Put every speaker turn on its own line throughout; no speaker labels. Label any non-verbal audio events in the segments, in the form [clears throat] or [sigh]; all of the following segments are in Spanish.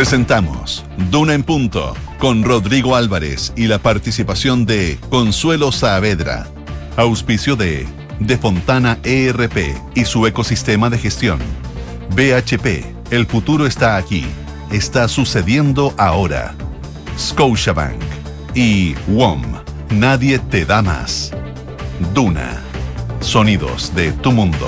Presentamos Duna en Punto con Rodrigo Álvarez y la participación de Consuelo Saavedra. Auspicio de De Fontana ERP y su ecosistema de gestión. BHP, el futuro está aquí. Está sucediendo ahora. Scotiabank y WOM, nadie te da más. Duna, sonidos de tu mundo.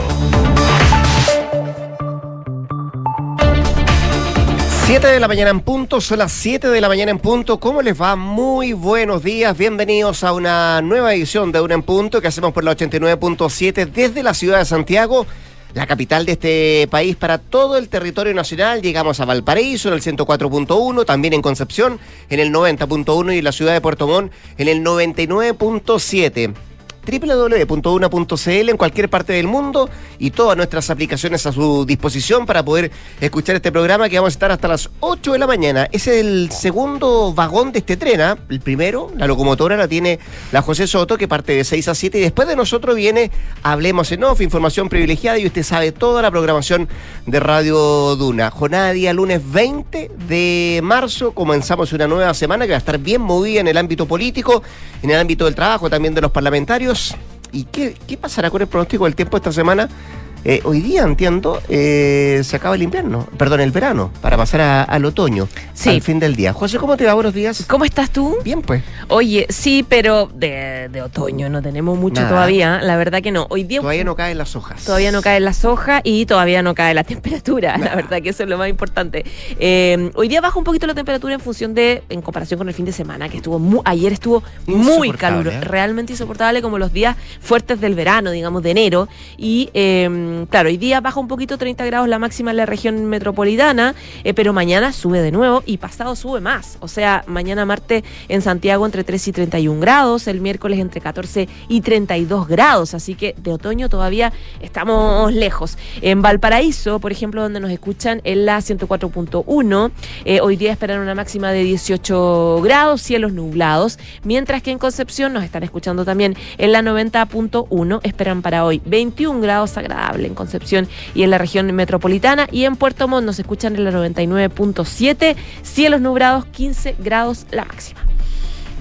7 de la mañana en punto, son las 7 de la mañana en punto. ¿Cómo les va? Muy buenos días, bienvenidos a una nueva edición de Una en Punto que hacemos por la 89.7 desde la ciudad de Santiago, la capital de este país para todo el territorio nacional. Llegamos a Valparaíso en el 104.1, también en Concepción en el 90.1 y en la ciudad de Puerto Montt en el 99.7 www.una.cl en cualquier parte del mundo y todas nuestras aplicaciones a su disposición para poder escuchar este programa que vamos a estar hasta las 8 de la mañana. Es el segundo vagón de este tren, ¿ah? el primero, la locomotora la tiene la José Soto que parte de 6 a 7 y después de nosotros viene Hablemos en Off, información privilegiada y usted sabe toda la programación de Radio Duna. Jornada día lunes 20 de marzo, comenzamos una nueva semana que va a estar bien movida en el ámbito político, en el ámbito del trabajo también de los parlamentarios ¿Y qué, qué pasará con el pronóstico del tiempo esta semana? Eh, hoy día, entiendo, eh, se acaba el invierno, perdón, el verano, para pasar al otoño, sí. al fin del día. José, ¿cómo te va? Buenos días.
¿Cómo estás tú?
Bien, pues.
Oye, sí, pero de, otoño no tenemos mucho todavía, la verdad que no. Hoy día
todavía no caen las hojas.
Todavía no caen las hojas y todavía no cae la [laughs] temperatura, la verdad que eso es lo más importante. Eh, hoy día baja un poquito la temperatura en función de, en comparación con el fin de semana, que estuvo ayer estuvo muy caluroso, realmente insoportable como los días fuertes del verano, digamos, de enero. Y Claro, hoy día baja un poquito 30 grados la máxima en la región metropolitana, eh, pero mañana sube de nuevo y pasado sube más. O sea, mañana martes en Santiago entre 3 y 31 grados, el miércoles entre 14 y 32 grados, así que de otoño todavía estamos lejos. En Valparaíso, por ejemplo, donde nos escuchan en la 104.1, eh, hoy día esperan una máxima de 18 grados, cielos nublados, mientras que en Concepción nos están escuchando también en la 90.1, esperan para hoy 21 grados en Concepción y en la región metropolitana. Y en Puerto Montt nos escuchan en la 99.7, cielos nublados, 15 grados la máxima.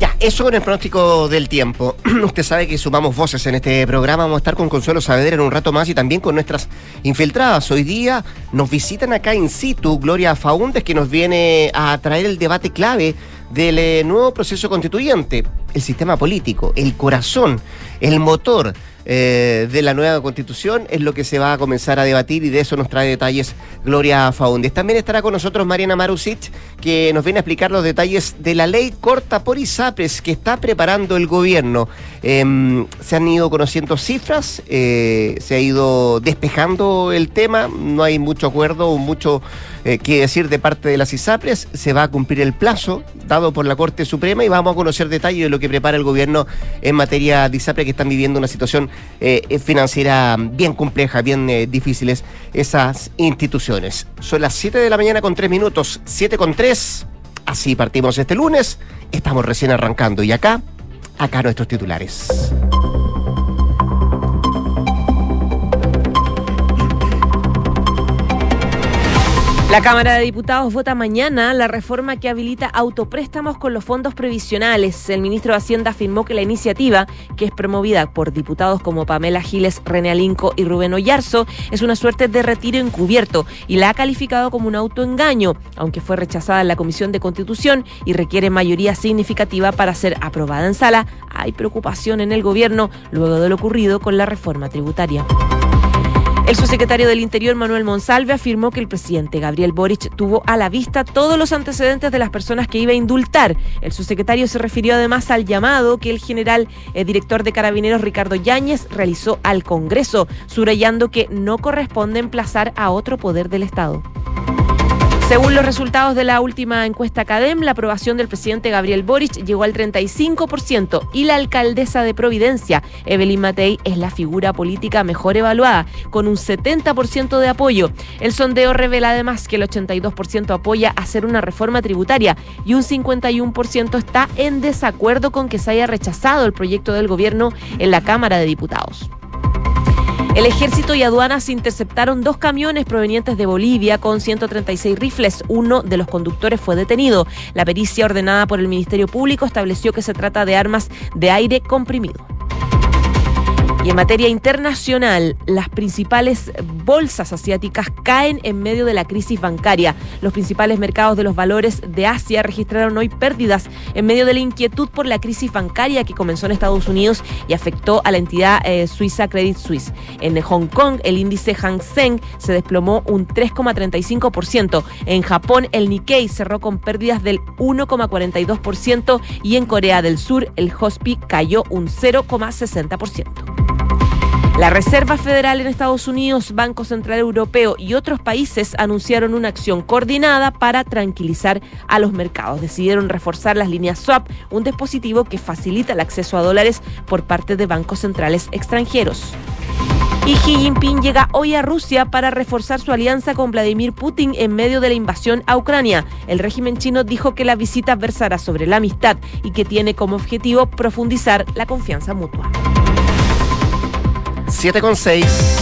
Ya, eso con el pronóstico del tiempo. [clears throat] Usted sabe que sumamos voces en este programa. Vamos a estar con Consuelo Saavedra en un rato más y también con nuestras infiltradas. Hoy día nos visitan acá in situ Gloria Faundes, que nos viene a traer el debate clave del eh, nuevo proceso constituyente, el sistema político, el corazón, el motor eh, de la nueva constitución es lo que se va a comenzar a debatir y de eso nos trae detalles Gloria Faundes. También estará con nosotros Mariana Marusic, que nos viene a explicar los detalles de la ley corta por ISAPRES que está preparando el gobierno. Em, se han ido conociendo cifras, eh, se ha ido despejando el tema, no hay mucho acuerdo, mucho eh, que decir de parte de las ISAPRES, se va a cumplir el plazo dado por la Corte Suprema y vamos a conocer detalles de lo que prepara el gobierno en materia de ISAPRES que están viviendo una situación eh, financiera bien compleja, bien eh, difíciles esas instituciones. Son las 7 de la mañana con 3 minutos, 7 con 3. Así partimos este lunes. Estamos recién arrancando y acá, acá nuestros titulares.
La Cámara de Diputados vota mañana la reforma que habilita autopréstamos con los fondos previsionales. El ministro de Hacienda afirmó que la iniciativa, que es promovida por diputados como Pamela Giles, René Alinco y Rubén Oyarzo, es una suerte de retiro encubierto y la ha calificado como un autoengaño, aunque fue rechazada en la Comisión de Constitución y requiere mayoría significativa para ser aprobada en sala. Hay preocupación en el gobierno luego de lo ocurrido con la reforma tributaria. El subsecretario del Interior, Manuel Monsalve, afirmó que el presidente Gabriel Boric tuvo a la vista todos los antecedentes de las personas que iba a indultar. El subsecretario se refirió además al llamado que el general el director de Carabineros, Ricardo Yáñez, realizó al Congreso, subrayando que no corresponde emplazar a otro poder del Estado. Según los resultados de la última encuesta CADEM, la aprobación del presidente Gabriel Boric llegó al 35% y la alcaldesa de Providencia, Evelyn Matei, es la figura política mejor evaluada, con un 70% de apoyo. El sondeo revela además que el 82% apoya hacer una reforma tributaria y un 51% está en desacuerdo con que se haya rechazado el proyecto del gobierno en la Cámara de Diputados. El ejército y aduanas interceptaron dos camiones provenientes de Bolivia con 136 rifles. Uno de los conductores fue detenido. La pericia ordenada por el Ministerio Público estableció que se trata de armas de aire comprimido. Y en materia internacional, las principales bolsas asiáticas caen en medio de la crisis bancaria. Los principales mercados de los valores de Asia registraron hoy pérdidas en medio de la inquietud por la crisis bancaria que comenzó en Estados Unidos y afectó a la entidad eh, suiza Credit Suisse. En Hong Kong, el índice Hang Seng se desplomó un 3,35%. En Japón, el Nikkei cerró con pérdidas del 1,42% y en Corea del Sur, el Hospi cayó un 0,60%. La Reserva Federal en Estados Unidos, Banco Central Europeo y otros países anunciaron una acción coordinada para tranquilizar a los mercados. Decidieron reforzar las líneas swap, un dispositivo que facilita el acceso a dólares por parte de bancos centrales extranjeros. Y Xi Jinping llega hoy a Rusia para reforzar su alianza con Vladimir Putin en medio de la invasión a Ucrania. El régimen chino dijo que la visita versará sobre la amistad y que tiene como objetivo profundizar la confianza mutua.
7 con 6.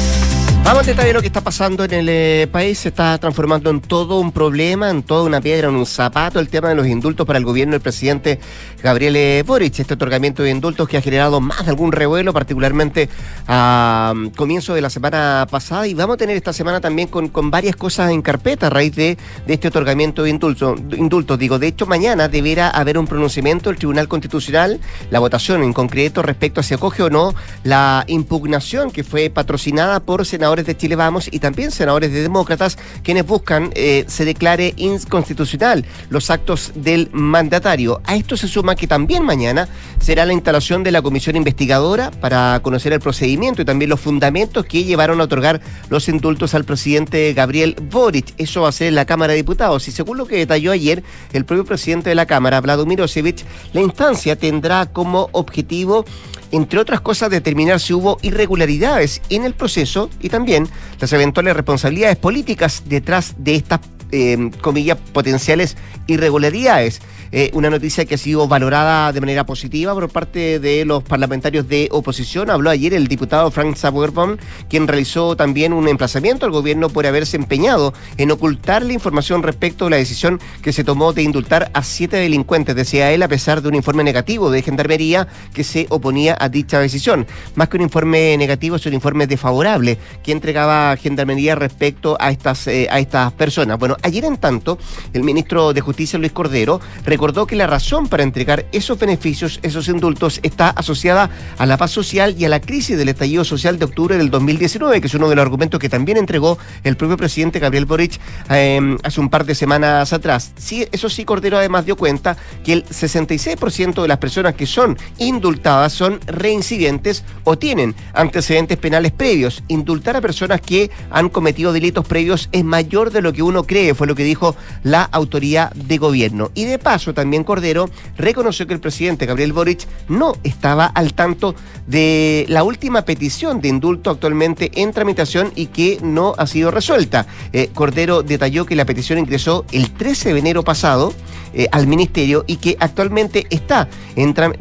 Vamos a detallar lo que está pasando en el eh, país. Se está transformando en todo un problema, en toda una piedra, en un zapato, el tema de los indultos para el gobierno del presidente Gabriel eh, Boric. Este otorgamiento de indultos que ha generado más de algún revuelo, particularmente a mm, comienzo de la semana pasada. Y vamos a tener esta semana también con, con varias cosas en carpeta a raíz de, de este otorgamiento de indultos. Indultos. Digo, de hecho, mañana deberá haber un pronunciamiento del Tribunal Constitucional, la votación en concreto respecto a si acoge o no la impugnación que fue patrocinada por senadores de Chile Vamos y también senadores de demócratas quienes buscan eh, se declare inconstitucional los actos del mandatario. A esto se suma que también mañana será la instalación de la comisión investigadora para conocer el procedimiento y también los fundamentos que llevaron a otorgar los indultos al presidente Gabriel Boric. Eso va a ser en la Cámara de Diputados y según lo que detalló ayer el propio presidente de la Cámara, Vladimir Osevich, la instancia tendrá como objetivo entre otras cosas, determinar si hubo irregularidades en el proceso y también las eventuales responsabilidades políticas detrás de estas, eh, comillas, potenciales irregularidades. Eh, una noticia que ha sido valorada de manera positiva por parte de los parlamentarios de oposición. Habló ayer el diputado Frank Sabuerbon, quien realizó también un emplazamiento al gobierno por haberse empeñado en ocultar la información respecto a la decisión que se tomó de indultar a siete delincuentes, decía él, a pesar de un informe negativo de Gendarmería que se oponía a dicha decisión. Más que un informe negativo, es un informe desfavorable que entregaba Gendarmería respecto a estas, eh, a estas personas. Bueno, ayer en tanto, el ministro de Justicia, Luis Cordero, recordó que la razón para entregar esos beneficios, esos indultos, está asociada a la paz social y a la crisis del estallido social de octubre del 2019, que es uno de los argumentos que también entregó el propio presidente Gabriel Boric em, hace un par de semanas atrás. Sí, eso sí, Cordero además dio cuenta que el 66% de las personas que son indultadas son reincidentes o tienen antecedentes penales previos. Indultar a personas que han cometido delitos previos es mayor de lo que uno cree, fue lo que dijo la autoridad de gobierno. Y de paso, también Cordero reconoció que el presidente Gabriel Boric no estaba al tanto de la última petición de indulto actualmente en tramitación y que no ha sido resuelta. Eh, Cordero detalló que la petición ingresó el 13 de enero pasado eh, al ministerio y que actualmente está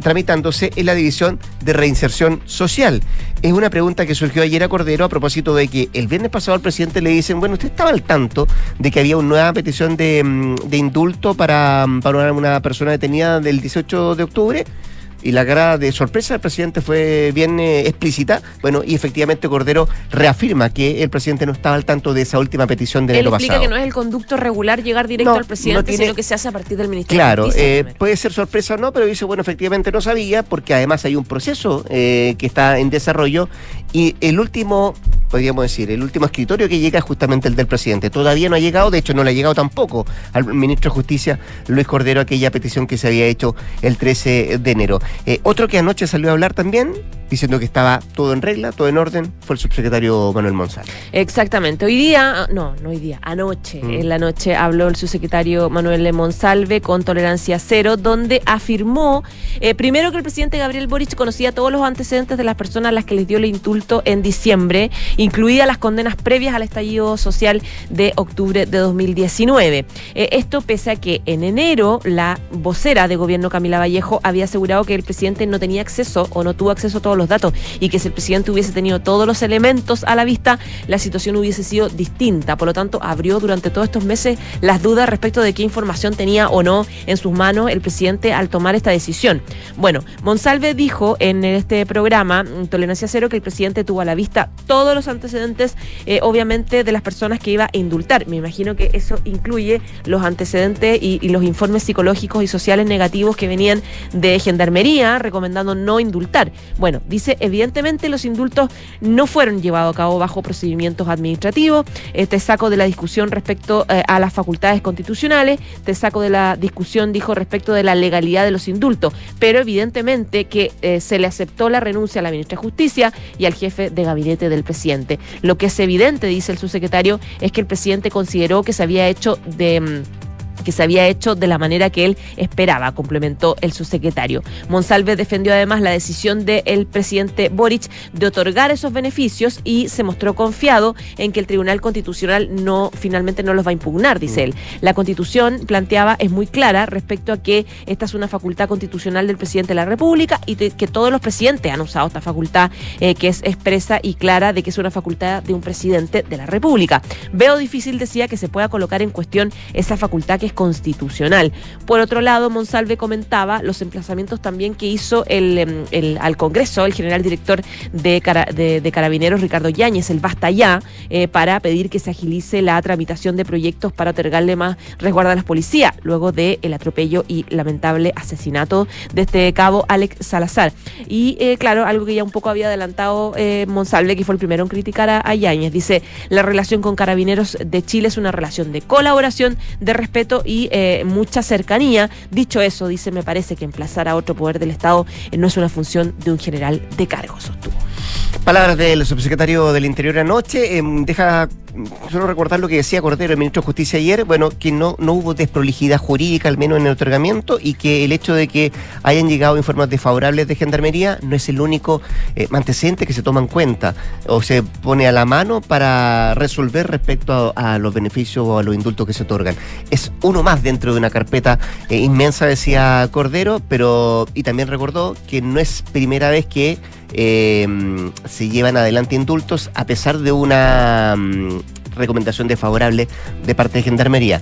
tramitándose en la División de Reinserción Social. Es una pregunta que surgió ayer a Cordero a propósito de que el viernes pasado al presidente le dicen, bueno, usted estaba al tanto de que había una nueva petición de, mm, indulto para, para una persona detenida del 18 de octubre y la cara de sorpresa del presidente fue bien eh, explícita. Bueno, y efectivamente Cordero reafirma que el presidente no estaba al tanto de esa última petición de enero
pasado. explica que no es el conducto regular llegar directo al presidente, sino que se hace a partir del Ministerio
Claro, eh, puede ser sorpresa o no, pero dice, bueno, efectivamente no sabía, porque además hay un proceso eh, que está en desarrollo y el último, podríamos decir, el último escritorio que llega es justamente el del presidente. Todavía no ha llegado, de hecho no le ha llegado tampoco al ministro de Justicia, Luis Cordero, aquella petición que se había hecho el 13 de enero. Eh, otro que anoche salió a hablar también, diciendo que estaba todo en regla, todo en orden, fue el subsecretario Manuel Monsalve.
Exactamente. Hoy día, ah, no, no hoy día, anoche, mm. en la noche habló el subsecretario Manuel Monsalve con tolerancia cero, donde afirmó, eh, primero que el presidente Gabriel Boric conocía todos los antecedentes de las personas a las que les dio el indulto en diciembre, incluidas las condenas previas al estallido social de octubre de 2019. Eh, esto pese a que en enero la vocera de gobierno Camila Vallejo había asegurado que el presidente no tenía acceso o no tuvo acceso a todos los datos y que si el presidente hubiese tenido todos los elementos a la vista, la situación hubiese sido distinta. Por lo tanto, abrió durante todos estos meses las dudas respecto de qué información tenía o no en sus manos el presidente al tomar esta decisión. Bueno, Monsalve dijo en este programa, Tolerancia Cero, que el presidente tuvo a la vista todos los antecedentes, eh, obviamente, de las personas que iba a indultar. Me imagino que eso incluye los antecedentes y, y los informes psicológicos y sociales negativos que venían de Gendarmería recomendando no indultar. Bueno, dice, evidentemente los indultos no fueron llevados a cabo bajo procedimientos administrativos. Eh, te saco de la discusión respecto eh, a las facultades constitucionales, te saco de la discusión, dijo, respecto de la legalidad de los indultos, pero evidentemente que eh, se le aceptó la renuncia a la ministra de Justicia y al jefe de gabinete del presidente. Lo que es evidente, dice el subsecretario, es que el presidente consideró que se había hecho de mm, que se había hecho de la manera que él esperaba, complementó el subsecretario. Monsalve defendió además la decisión del presidente Boric de otorgar esos beneficios y se mostró confiado en que el Tribunal Constitucional no finalmente no los va a impugnar, dice él. La Constitución planteaba es muy clara respecto a que esta es una facultad constitucional del presidente de la República y que todos los presidentes han usado esta facultad eh, que es expresa y clara de que es una facultad de un presidente de la República. Veo difícil, decía, que se pueda colocar en cuestión esa facultad que constitucional. Por otro lado, Monsalve comentaba los emplazamientos también que hizo el, em, al Congreso el general director de, de, Carabineros, Ricardo Yáñez, el basta ya, eh, para pedir que se agilice la tramitación de proyectos para otorgarle más resguardo a las policías, luego del el atropello y lamentable asesinato de este cabo Alex Salazar. Y eh, claro, algo que ya un poco había adelantado eh, Monsalve, que fue el primero en criticar a, a Yáñez, dice, la relación con Carabineros de Chile es una relación de colaboración, de respeto y eh, mucha cercanía. Dicho eso, dice, me parece que emplazar a otro poder del Estado eh, no es una función de un general de cargo, sostuvo.
Palabras del subsecretario del Interior anoche. Em, deja solo recordar lo que decía Cordero, el ministro de Justicia ayer, bueno, que no, no hubo desprolijidad jurídica, al menos en el otorgamiento, y que el hecho de que hayan llegado informes desfavorables de Gendarmería no es el único eh, antecedente que se toma en cuenta o se pone a la mano para resolver respecto a, los beneficios o a los indultos que se otorgan. Es uno más dentro de una carpeta eh, inmensa, decía Cordero, pero y también recordó que no es primera vez que eh, se llevan adelante indultos a pesar de una mm, recomendación desfavorable de parte de Gendarmería,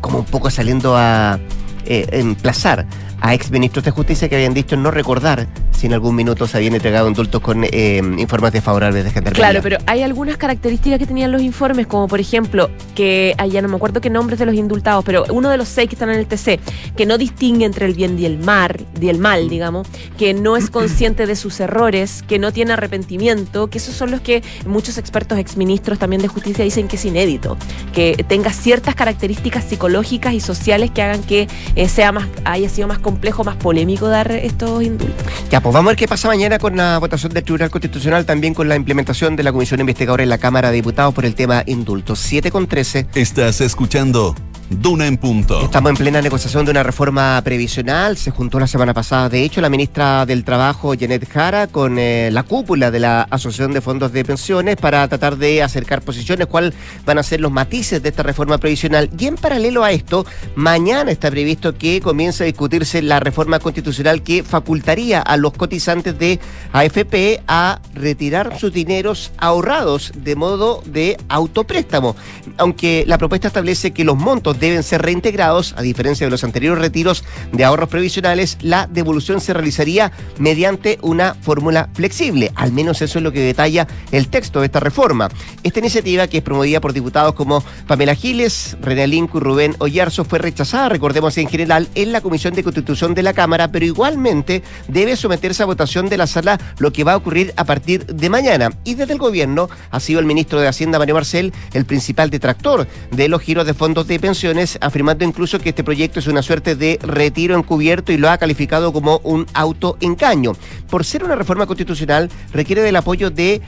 como un poco saliendo a eh, emplazar a exministros de justicia que habían dicho no recordar si en algún minuto se habían entregado indultos con eh, informes desfavorables de Gendarmería.
Claro, pero hay algunas características que tenían los informes, como por ejemplo, que allá no me acuerdo qué nombres de los indultados, pero uno de los seis que están en el TC, que no distingue entre el bien y el mal, y el mal, digamos, que no es consciente de sus errores, que no tiene arrepentimiento, que esos son los que muchos expertos exministros también de justicia dicen que es inédito, que tenga ciertas características psicológicas y sociales que hagan que eh, sea más, haya sido más complejo, más polémico dar estos indultos.
Ya, pues vamos a ver qué pasa mañana con la votación del Tribunal Constitucional, también con la implementación de la Comisión Investigadora en la Cámara de Diputados por el tema indultos. 7 con 13.
Estás escuchando Duna en punto.
Estamos en plena negociación de una reforma previsional. Se juntó la semana pasada, de hecho, la ministra del Trabajo, Janet Jara, con eh, la cúpula de la Asociación de Fondos de Pensiones para tratar de acercar posiciones, cuáles van a ser los matices de esta reforma previsional. Y en paralelo a esto, mañana está previsto que comience a discutirse la reforma constitucional que facultaría a los cotizantes de AFP a retirar sus dineros ahorrados de modo de autopréstamo. Aunque la propuesta establece que los montos deben ser reintegrados, a diferencia de los anteriores retiros de ahorros previsionales, la devolución se realizaría mediante una fórmula flexible. Al menos eso es lo que detalla el texto de esta reforma. Esta iniciativa, que es promovida por diputados como Pamela Giles, René Linco y Rubén Oyarzo, fue rechazada, recordemos en general, en la Comisión de Constitución de la Cámara, pero igualmente debe someterse a votación de la sala, lo que va a ocurrir a partir de mañana. Y desde el gobierno ha sido el ministro de Hacienda, Mario Marcel, el principal detractor de los giros de fondos de pensión afirmando incluso que este proyecto es una suerte de retiro encubierto y lo ha calificado como un autoengaño. Por ser una reforma constitucional, requiere del apoyo de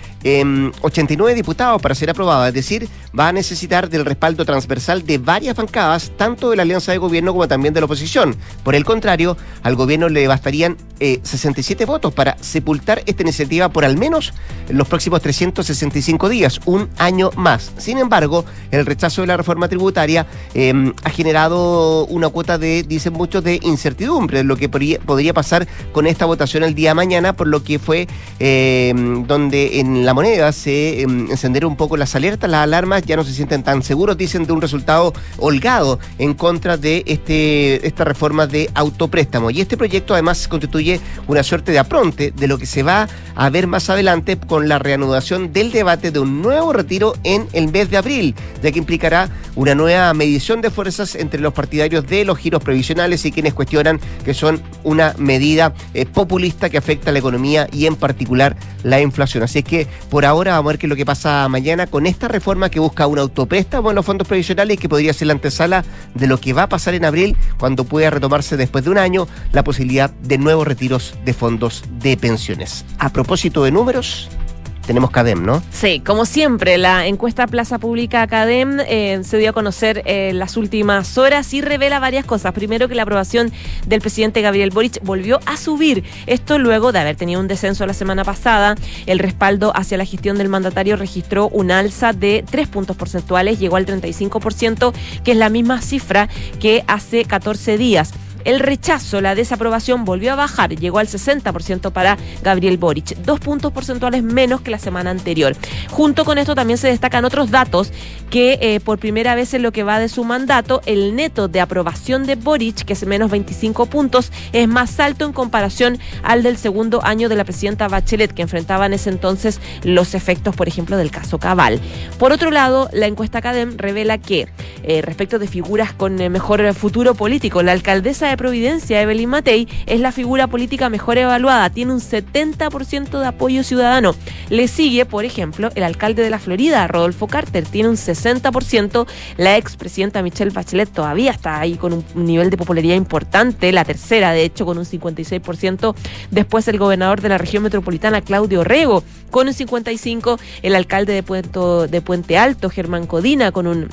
89 em, diputados para ser aprobada, es decir, va a necesitar del respaldo transversal de varias bancadas, tanto de la alianza de gobierno como también de la oposición. Por el contrario, al gobierno le bastarían 67 eh, votos para sepultar esta iniciativa por al menos los próximos 365 días, un año más. Sin embargo, el rechazo de la reforma tributaria eh, em, ha generado una cuota de, dicen muchos, de incertidumbre, lo que podría, pasar con esta votación el día mañana, por lo que fue em, donde en la moneda se em, encenderon un poco las alertas, las alarmas, ya no se sienten tan seguros, dicen, de un resultado holgado en contra de este, esta reforma de autopréstamo. Y este proyecto además constituye una suerte de apronte de lo que se va a ver más adelante con la reanudación del debate de un nuevo retiro en el mes de abril, ya que implicará una nueva medición de fuerzas entre los partidarios de los giros previsionales y quienes cuestionan que son una medida eh, populista que afecta a la economía y en particular la inflación. Así es que por ahora vamos a ver qué es lo que pasa mañana con esta reforma que busca un autopréstamo en los fondos previsionales y que podría ser la antesala de lo que va a pasar en abril cuando pueda retomarse después de un año la posibilidad de nuevos retiros de fondos de pensiones. A propósito de números, tenemos CADEM, ¿no?
Sí, como siempre, la encuesta Plaza Pública CADEM eh, se dio a conocer en eh, las últimas horas y revela varias cosas. Primero, que la aprobación del presidente Gabriel Boric volvió a subir. Esto luego de haber tenido un descenso la semana pasada. El respaldo hacia la gestión del mandatario registró un alza de tres puntos porcentuales, llegó al 35%, que es la misma cifra que hace 14 días. El rechazo, la desaprobación volvió a bajar, llegó al 60% para Gabriel Boric, dos puntos porcentuales menos que la semana anterior. Junto con esto también se destacan otros datos que eh, por primera vez en lo que va de su mandato, el neto de aprobación de Boric, que es menos 25 puntos, es más alto en comparación al del segundo año de la presidenta Bachelet, que enfrentaba en ese entonces los efectos, por ejemplo, del caso Cabal. Por otro lado, la encuesta CADEM revela que eh, respecto de figuras con eh, mejor futuro político, la alcaldesa de Providencia, Evelyn Matei, es la figura política mejor evaluada, tiene un 70% de apoyo ciudadano. Le sigue, por ejemplo, el alcalde de la Florida, Rodolfo Carter, tiene un 60%. La expresidenta Michelle Bachelet todavía está ahí con un nivel de popularidad importante, la tercera, de hecho, con un 56%. Después el gobernador de la región metropolitana, Claudio Rego, con un 55%. El alcalde de, de Puente Alto, Germán Codina, con un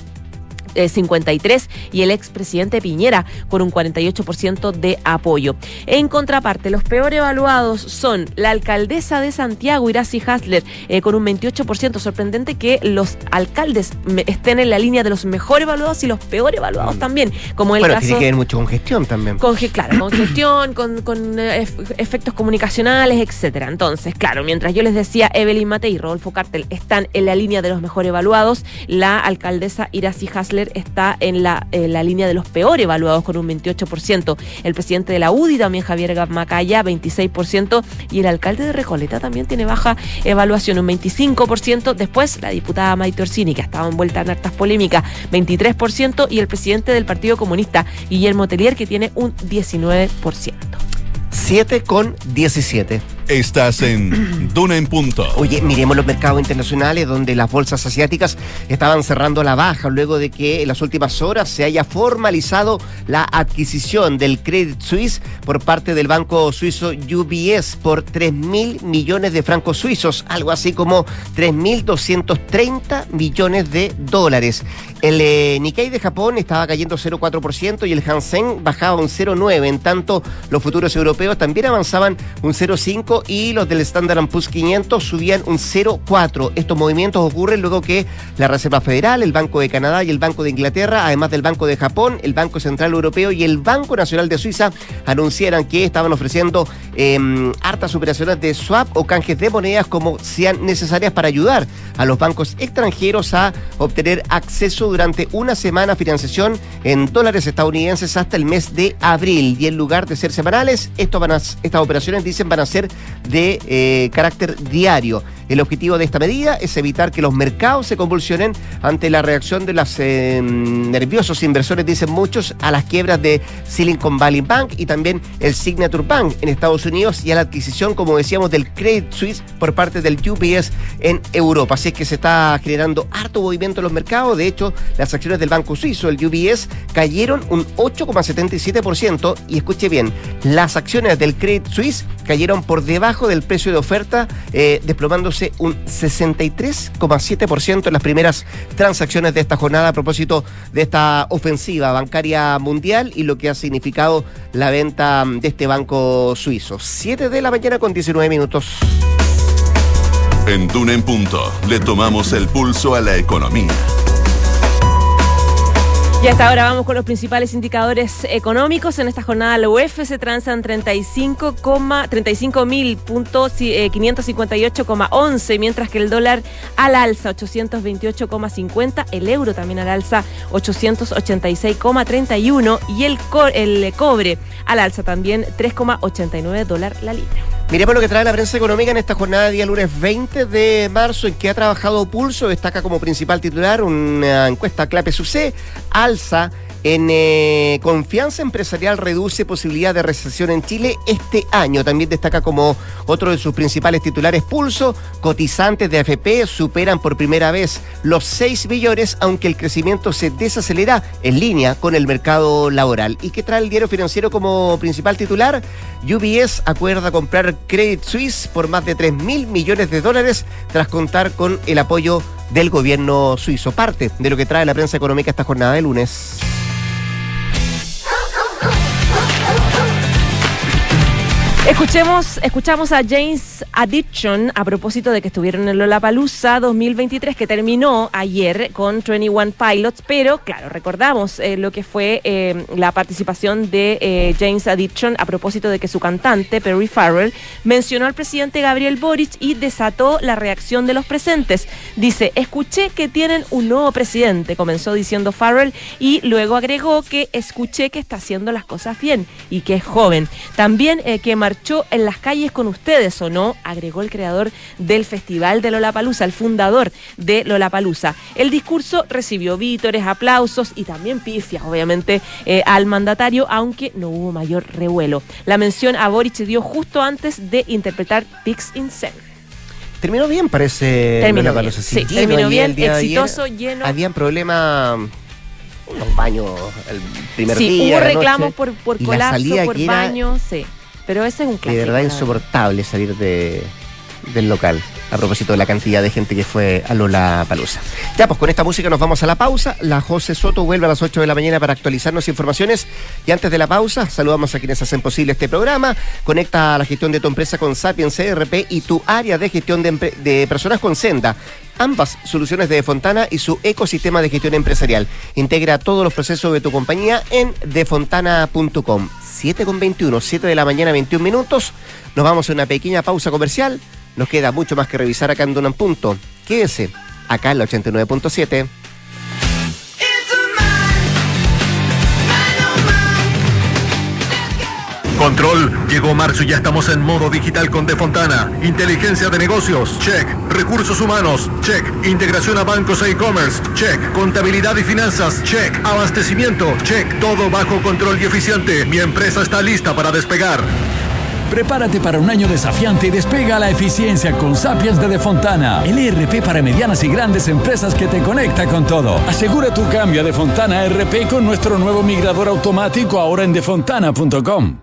53 y el expresidente Piñera con un 48% de apoyo. En contraparte, los peor evaluados son la alcaldesa de Santiago, Iracy Hasler, eh, con un 28%. Sorprendente que los alcaldes estén en la línea de los mejor evaluados y los peor evaluados mm. también, como el
bueno, tiene que ver mucho con gestión también.
Con, claro, con [clears throat] gestión, con, eh, efectos comunicacionales, etcétera. Entonces, claro, mientras yo les decía, Evelyn Matei y Rodolfo Cartel están en la línea de los mejor evaluados, la alcaldesa Iracy Hasler está en la, línea de los peor evaluados con un 28%. El presidente de la UDI también, Javier Macaya, 26%. Y el alcalde de Recoleta también tiene baja evaluación, un 25%. Después, la diputada Maite Orsini, que ha envuelta en hartas polémicas, 23%. Y el presidente del Partido Comunista, Guillermo Telier, que tiene un 19%.
7 con 17.
Estás en Duna en Punto.
Oye, miremos los mercados internacionales donde las bolsas asiáticas estaban cerrando a la baja luego de que en las últimas horas se haya formalizado la adquisición del Credit Suisse por parte del banco suizo UBS por 3 mil millones de francos suizos, algo así como 3.230 millones de dólares. El eh, Nikkei de Japón estaba cayendo 0,4% y el Hansen bajaba un 0,9%. En tanto, los futuros europeos también avanzaban un 0,5% y los del Standard Poor's 500 subían un 0,4. Estos movimientos ocurren luego que la Reserva Federal, el Banco de Canadá y el Banco de Inglaterra, además del Banco de Japón, el Banco Central Europeo y el Banco Nacional de Suiza, anunciaran que estaban ofreciendo em, hartas operaciones de swap o canjes de monedas como sean necesarias para ayudar a los bancos extranjeros a obtener acceso durante una semana a financiación en dólares estadounidenses hasta el mes de abril. Y en lugar de ser semanales, van estas operaciones dicen van a ser de eh, carácter diario. El objetivo de esta medida es evitar que los mercados se convulsionen ante la reacción de los eh, nerviosos inversores, dicen muchos, a las quiebras de Silicon Valley Bank y también el Signature Bank en Estados Unidos y a la adquisición, como decíamos, del Credit Suisse por parte del UBS en Europa. Así es que se está generando harto movimiento en los mercados. De hecho, las acciones del Banco Suizo, el UBS, cayeron un 8,77% y escuche bien, las acciones del Credit Suisse cayeron por debajo del precio de oferta, eh, un 63,7% en las primeras transacciones de esta jornada a propósito de esta ofensiva bancaria mundial y lo que ha significado la venta de este banco suizo. 7 de la mañana con 19 minutos.
En Duna en Punto le tomamos el pulso a la economía.
Y hasta ahora vamos con los principales indicadores económicos. En esta jornada la UEF se transan 35.558,11, eh, mientras que el dólar al alza 828,50, el euro también al alza 886,31 y el, el cobre al alza también 3,89 dólar la libra.
Miremos lo que trae la prensa económica en esta jornada día lunes 20 de marzo, en que ha trabajado Pulso, destaca como principal titular una encuesta clave C, alza en eh, confianza empresarial reduce posibilidad de recesión en Chile este año. También destaca como otro de sus principales titulares Pulso, cotizantes de AFP superan por primera vez los 6 billones, aunque el crecimiento se desacelera en línea con el mercado laboral. ¿Y qué trae el diario financiero como principal titular? UBS acuerda comprar Credit Suisse por más de 3 mil millones de dólares tras contar con el apoyo del gobierno suizo. Parte de lo que trae la prensa económica esta jornada de lunes.
Escuchemos, escuchamos a James Addiction a propósito de que estuvieron en Lollapalooza 2023 que terminó ayer con 21 Pilots, pero claro, recordamos eh, lo que fue eh, la participación de eh, James Addiction a propósito de que su cantante Perry Farrell mencionó al presidente Gabriel Boric y desató la reacción de los presentes. Dice, escuché que tienen un nuevo presidente, comenzó diciendo Farrell y luego agregó que escuché que está haciendo las cosas bien y que es joven. También que marchó en las calles con ustedes o no, agregó el creador del Festival de Lollapalooza, el fundador de Lollapalooza. El discurso recibió vítores, aplausos y también pifia, obviamente, eh, al mandatario, aunque no hubo mayor revuelo. La mención a Boric se dio justo antes de interpretar Pix in
Terminó bien, parece.
Terminó bien, sí, terminó bien, exitoso, lleno.
Habían problemas unos baños el primer
sí,
día.
Hubo reclamos por, por colapso, por baños, sí. Pero ese es un clásico.
De verdad insoportable salir de, del local. A propósito de la cantidad de gente que fue a Lola Palusa. Ya, pues con esta música nos vamos a la pausa. La José Soto vuelve a las 8 de la mañana para actualizarnos informaciones. Y antes de la pausa, saludamos a quienes hacen posible este programa. Conecta la gestión de tu empresa con Sapiens CRP y tu área de gestión de, de personas con Senda ambas soluciones de Defontana y su ecosistema de gestión empresarial. Integra todos los procesos de tu compañía en defontana.com. 7 con 21, 7 de la mañana, 21 minutos. Nos vamos a una pequeña pausa comercial. Nos queda mucho más que revisar acá en Dunan Punto. Quédese acá en la 89.7.
Control, llegó marzo y ya estamos en modo digital con Defontana. Inteligencia de negocios, check. Recursos humanos, check. Integración a bancos e e-commerce, check. Contabilidad y finanzas, check. Abastecimiento, check. Todo bajo control y eficiente. Mi empresa está lista para despegar.
Prepárate para un año desafiante y despega la eficiencia con Sapiens de Defontana, el ERP para medianas y grandes empresas que te conecta con todo. Asegura tu cambio a Defontana ERP con nuestro nuevo migrador automático ahora en defontana.com.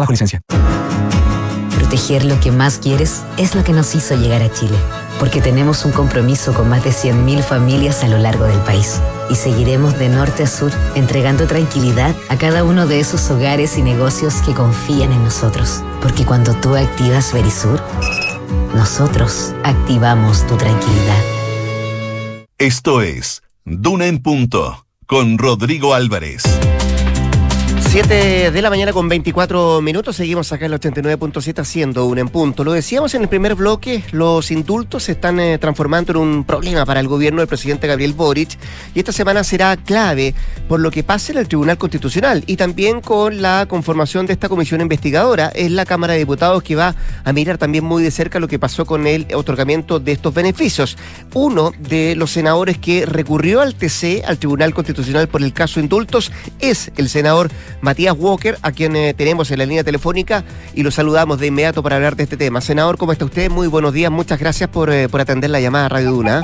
bajo licencia.
Proteger lo que más quieres es lo que nos hizo llegar a Chile, porque tenemos un compromiso con más de 100.000 familias a lo largo del país y seguiremos de norte a sur entregando tranquilidad a cada uno de esos hogares y negocios que confían en nosotros, porque cuando tú activas Verisur, nosotros activamos tu tranquilidad.
Esto es Duna en Punto con Rodrigo Álvarez.
7 de la mañana con 24 minutos, seguimos acá en el 89.7 haciendo un en punto. Lo decíamos en el primer bloque, los indultos se están eh, transformando en un problema para el gobierno del presidente Gabriel Boric y esta semana será clave por lo que pase en el Tribunal Constitucional y también con la conformación de esta comisión investigadora. Es la Cámara de Diputados que va a mirar también muy de cerca lo que pasó con el otorgamiento de estos beneficios. Uno de los senadores que recurrió al TC, al Tribunal Constitucional por el caso indultos, es el senador Matías Walker, a quien eh, tenemos en la línea telefónica y lo saludamos de inmediato para hablar de este tema. Senador, ¿cómo está usted? Muy buenos días, muchas gracias por, eh, por atender la llamada a Radio Duna.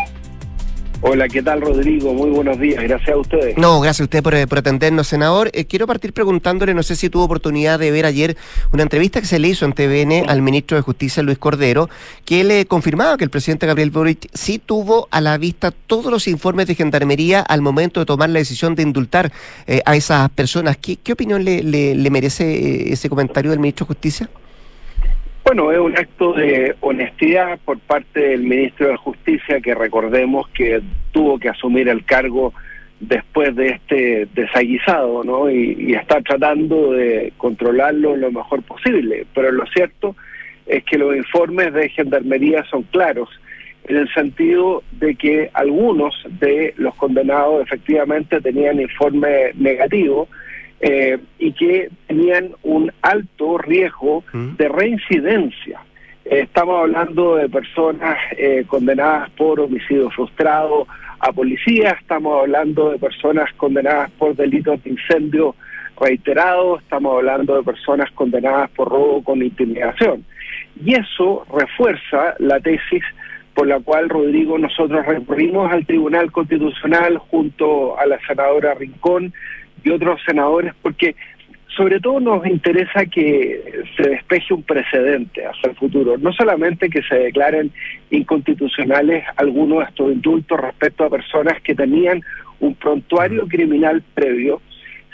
Hola, ¿qué tal Rodrigo? Muy buenos días, gracias a ustedes.
No, gracias a usted por, por atendernos, senador. Eh, quiero partir preguntándole, no sé si tuvo oportunidad de ver ayer una entrevista que se le hizo en TVN al ministro de Justicia, Luis Cordero, que le confirmaba que el presidente Gabriel Boric sí tuvo a la vista todos los informes de Gendarmería al momento de tomar la decisión de indultar eh, a esas personas. ¿Qué, opinión le, le, le merece eh, ese comentario del ministro de Justicia?
Bueno, es un acto de honestidad por parte del ministro de Justicia que recordemos que tuvo que asumir el cargo después de este desaguisado, ¿no? Y, está tratando de controlarlo lo mejor posible. Pero lo cierto es que los informes de Gendarmería son claros, en el sentido de que algunos de los condenados efectivamente tenían informe negativo, eh, y que tenían un alto riesgo de reincidencia. Eh, estamos hablando de personas eh, condenadas por homicidio frustrado a policía, estamos hablando de personas condenadas por delitos de incendio reiterados, estamos hablando de personas condenadas por robo con intimidación. Y eso refuerza la tesis por la cual, Rodrigo, nosotros recurrimos al Tribunal Constitucional junto a la senadora Rincón y otros senadores, porque sobre todo nos interesa que se despeje un precedente hacia el futuro, no solamente que se declaren inconstitucionales algunos de estos indultos respecto a personas que tenían un prontuario criminal previo,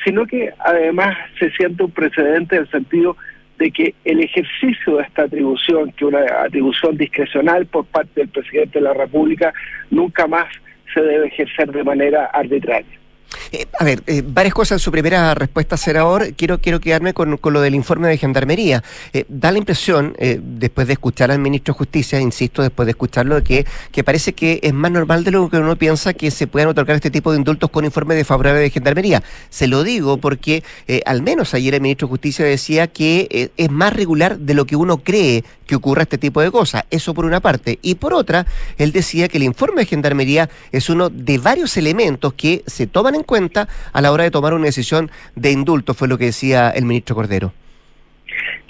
sino que además se siente un precedente en el sentido de que el ejercicio de esta atribución, que una atribución discrecional por parte del presidente de la República, nunca más se debe ejercer de manera arbitraria.
Eh, a ver, eh, varias cosas en su primera respuesta, senador. Quiero, quiero quedarme con, con lo del informe de Gendarmería. Eh, da la impresión, después de escuchar al ministro de Justicia, insisto, después de escucharlo, de que, que parece que es más normal de lo que uno piensa que se puedan otorgar este tipo de indultos con informe desfavorable de Gendarmería. Se lo digo porque al menos ayer el ministro de Justicia decía que es más regular de lo que uno cree que ocurra este tipo de cosas. Eso por una parte. Y por otra, él decía que el informe de Gendarmería es uno de varios elementos que se toman en cuenta a la hora de tomar una decisión de indulto, fue lo que decía el ministro Cordero.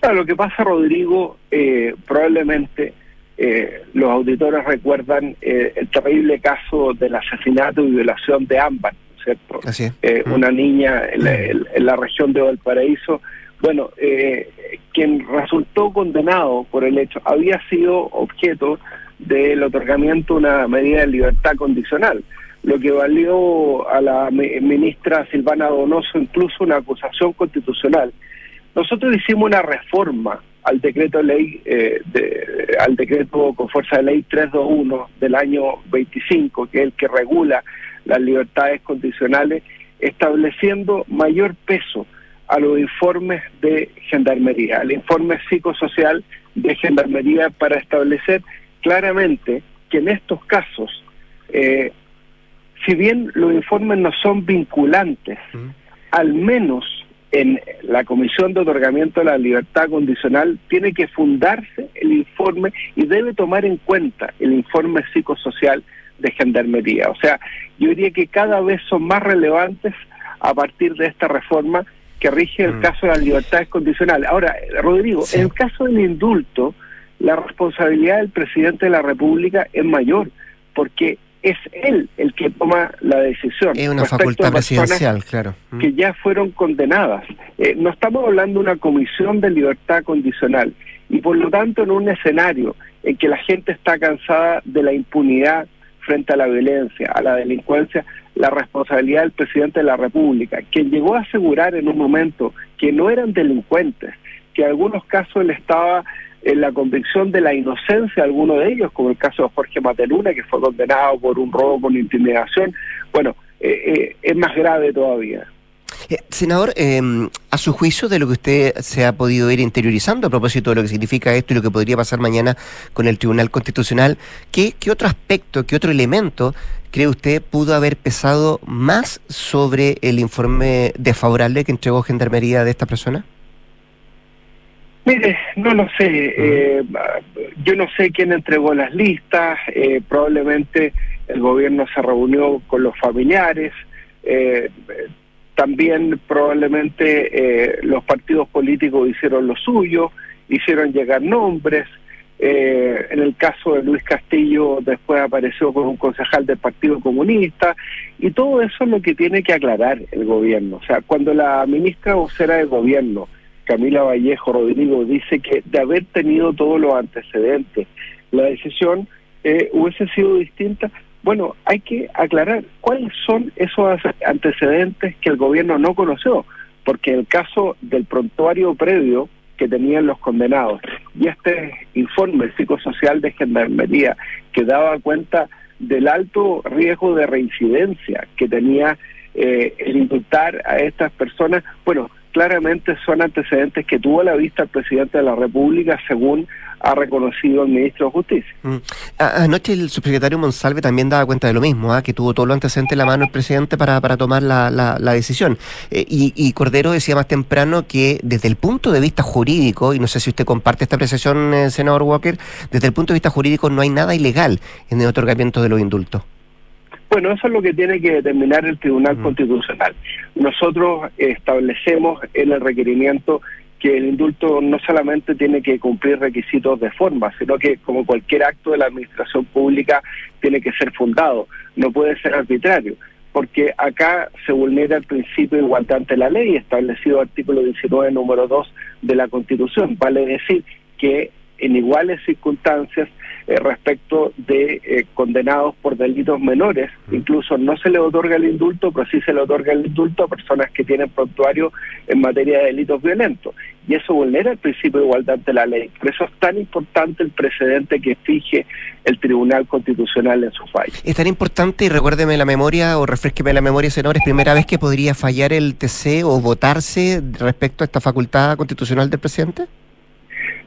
Claro, lo que pasa, Rodrigo, eh, probablemente eh, los auditores recuerdan eh, el terrible caso del asesinato y violación de Ámbar, ¿cierto?
Así es. Mm.
Una niña en la, en la región de Valparaíso. Bueno, eh, quien resultó condenado por el hecho había sido objeto del otorgamiento de una medida de libertad condicional, lo que valió a la mi- ministra Silvana Donoso incluso una acusación constitucional. Nosotros hicimos una reforma al decreto ley eh, de- al decreto con fuerza de ley 321 del año 25, que es el que regula las libertades condicionales, estableciendo mayor peso a los informes de gendarmería, al informe psicosocial de gendarmería para establecer claramente que en estos casos, eh, si bien los informes no son vinculantes, al menos en la Comisión de Otorgamiento de la Libertad Condicional tiene que fundarse el informe y debe tomar en cuenta el informe psicosocial de Gendarmería. O sea, yo diría que cada vez son más relevantes a partir de esta reforma que rige el
Mm.
caso de las libertades condicionales. Ahora, Rodrigo,
Sí.
en el caso del indulto, la responsabilidad del presidente de la República es mayor, porque es él el que toma la decisión.
Es una facultad presidencial, claro. Mm.
que ya fueron condenadas. Eh, no estamos hablando de una comisión de libertad condicional y por lo tanto en un escenario en que la gente está cansada de la impunidad frente a la violencia, a la delincuencia, la responsabilidad del presidente de la República, quien llegó a asegurar en un momento que no eran delincuentes, que en algunos casos él estaba en la convicción de la inocencia de alguno de ellos, como el caso de Jorge Mateluna, que fue condenado por un robo con intimidación. Bueno, eh, eh, es más grave todavía.
Eh, senador, eh, a su juicio de lo que usted se ha podido ir interiorizando a propósito de lo que significa esto y lo que podría pasar mañana con el Tribunal Constitucional, ¿qué, qué otro aspecto, qué otro elemento cree usted pudo haber pesado más sobre el informe desfavorable que entregó Gendarmería de esta persona?
Mire, no lo sé. Eh, yo no sé quién entregó las listas. Eh, probablemente el gobierno se reunió con los familiares. Eh, también probablemente eh, los partidos políticos hicieron lo suyo, hicieron llegar nombres. eh, en el caso de Luis Castillo después apareció con un concejal del Partido Comunista y todo eso es lo que tiene que aclarar el gobierno. O sea, cuando la ministra vocera de gobierno, Camila Vallejo Rodrigo, dice que de haber tenido todos los antecedentes, la decisión eh, hubiese sido distinta, bueno, hay que aclarar cuáles son esos antecedentes que el gobierno no conoció, porque el caso del prontuario previo que tenían los condenados y este informe psicosocial de gendarmería que daba cuenta del alto riesgo de reincidencia que tenía eh, el indultar a estas personas, bueno, claramente son antecedentes que tuvo a la vista el presidente de la República según ha reconocido el ministro de Justicia. Mm.
Anoche el subsecretario Monsalve también daba cuenta de lo mismo, ¿ah? que tuvo todo lo antecedente en la mano el presidente para, para tomar la, la, decisión. Eh, y, Cordero decía más temprano que desde el punto de vista jurídico, y no sé si usted comparte esta apreciación, eh, senador Walker, desde el punto de vista jurídico no hay nada ilegal en el otorgamiento de los indultos.
Bueno, eso es lo que tiene que determinar el Tribunal. Constitucional. Nosotros establecemos en el requerimiento que el indulto no solamente tiene que cumplir requisitos de forma, sino que como cualquier acto de la administración pública tiene que ser fundado, no puede ser arbitrario, porque acá se vulnera el principio de igualdad ante la ley establecido artículo 19 número 2 de la Constitución, vale decir que en iguales circunstancias eh, respecto de eh, condenados por delitos menores. Incluso no se le otorga el indulto, pero sí se le otorga el indulto a personas que tienen prontuario en materia de delitos violentos. Y eso vulnera el principio de igualdad ante la ley. Por eso es tan importante el precedente que fije el Tribunal Constitucional en su fallo.
Es tan importante, y recuérdeme la memoria o refresqueme la memoria, senador, es primera vez que podría fallar el TC o votarse respecto a esta facultad constitucional del presidente.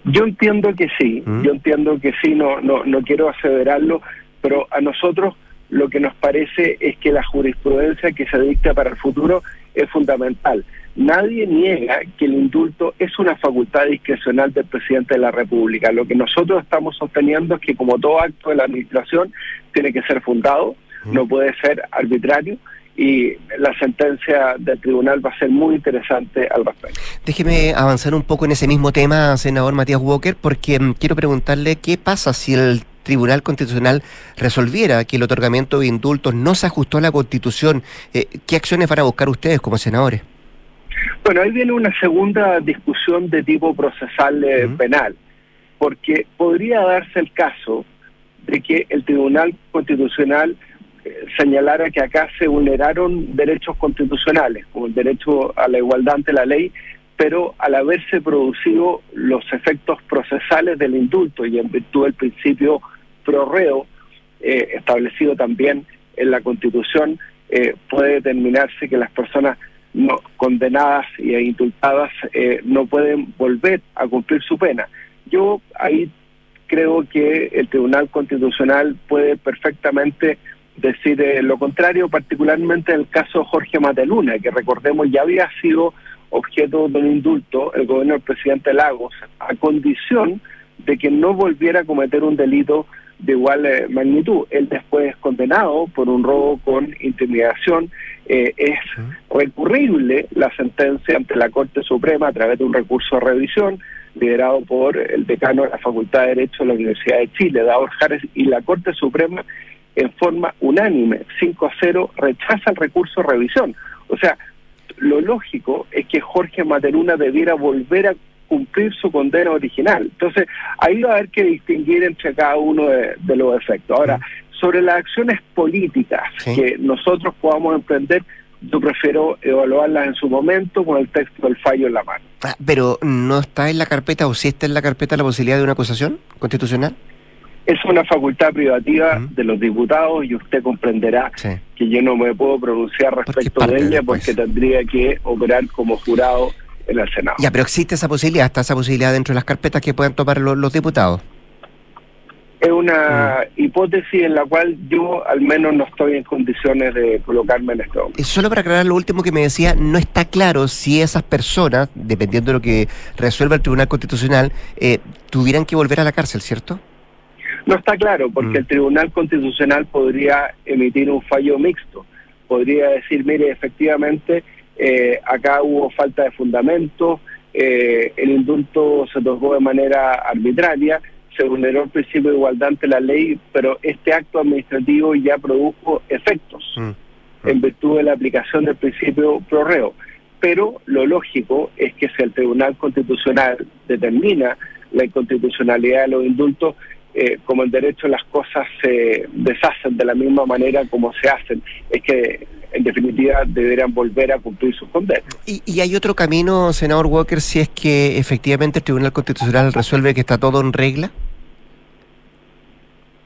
Yo entiendo que sí, ¿Mm? yo entiendo que sí, no, no, no quiero aseverarlo, pero a nosotros lo que nos parece es que la jurisprudencia que se dicta para el futuro es fundamental. Nadie niega que el indulto es una facultad discrecional del presidente de la República. Lo que nosotros estamos sosteniendo es que como todo acto de la administración tiene que ser fundado, ¿Mm? no puede ser arbitrario y la sentencia del tribunal va a ser muy interesante al respecto.
Déjeme avanzar un poco en ese mismo tema, senador Matías Walker, porque mm, quiero preguntarle qué pasa si el Tribunal Constitucional resolviera que el otorgamiento de indultos no se ajustó a la Constitución. Eh, ¿Qué acciones van a buscar ustedes como senadores?
Bueno, ahí viene una segunda discusión de tipo procesal eh, penal, porque podría darse el caso de que el Tribunal Constitucional señalara que acá se vulneraron derechos constitucionales, como el derecho a la igualdad ante la ley, pero al haberse producido los efectos procesales del indulto y en virtud del principio pro reo, eh, establecido también en la Constitución, eh, puede determinarse que las personas no condenadas e indultadas eh, no pueden volver a cumplir su pena. Yo ahí creo que el Tribunal Constitucional puede perfectamente decir lo contrario, particularmente en el caso Jorge Mateluna, que recordemos ya había sido objeto de un indulto el gobierno del presidente Lagos, a condición de que no volviera a cometer un delito de igual eh, magnitud. Él después es condenado por un robo con intimidación. Eh, es recurrible la sentencia ante la Corte Suprema a través de un recurso de revisión liderado por el decano de la Facultad de Derecho de la Universidad de Chile, Davor Jares, y la Corte Suprema en forma unánime, 5 a 0, rechaza el recurso de revisión. O sea, lo lógico es que Jorge Materuna debiera volver a cumplir su condena original. Entonces, ahí va a haber que distinguir entre cada uno de, los efectos. Ahora, sobre las acciones políticas que nosotros podamos emprender, yo prefiero evaluarlas en su momento con el texto del fallo en la mano.
Ah, pero, ¿no está en la carpeta o si está en la carpeta la posibilidad de una acusación constitucional?
Es una facultad privativa de los diputados y usted comprenderá que yo no me puedo pronunciar respecto de ella porque tendría que operar como jurado en el Senado.
Ya, pero existe esa posibilidad, está esa posibilidad dentro de las carpetas que puedan tomar los, diputados.
Es una hipótesis en la cual yo al menos no estoy en condiciones de colocarme en este momento.
Solo para aclarar lo último que me decía, no está claro si esas personas, dependiendo de lo que resuelva el Tribunal Constitucional, eh, tuvieran que volver a la cárcel, ¿cierto?
No está claro, porque mm. el Tribunal Constitucional podría emitir un fallo mixto. Podría decir, mire, efectivamente, eh, acá hubo falta de fundamento, eh, el indulto se otorgó de manera arbitraria, se vulneró el principio de igualdad ante la ley, pero este acto administrativo ya produjo efectos mm. en virtud de la aplicación del principio pro reo. Pero lo lógico es que si el Tribunal Constitucional determina la inconstitucionalidad de los indultos, eh, como en derecho las cosas se deshacen de la misma manera como se hacen. Es que en definitiva deberán volver a cumplir sus condenas.
¿Y, ¿Y, hay otro camino, senador Walker, si es que efectivamente el Tribunal Constitucional resuelve que está todo en regla?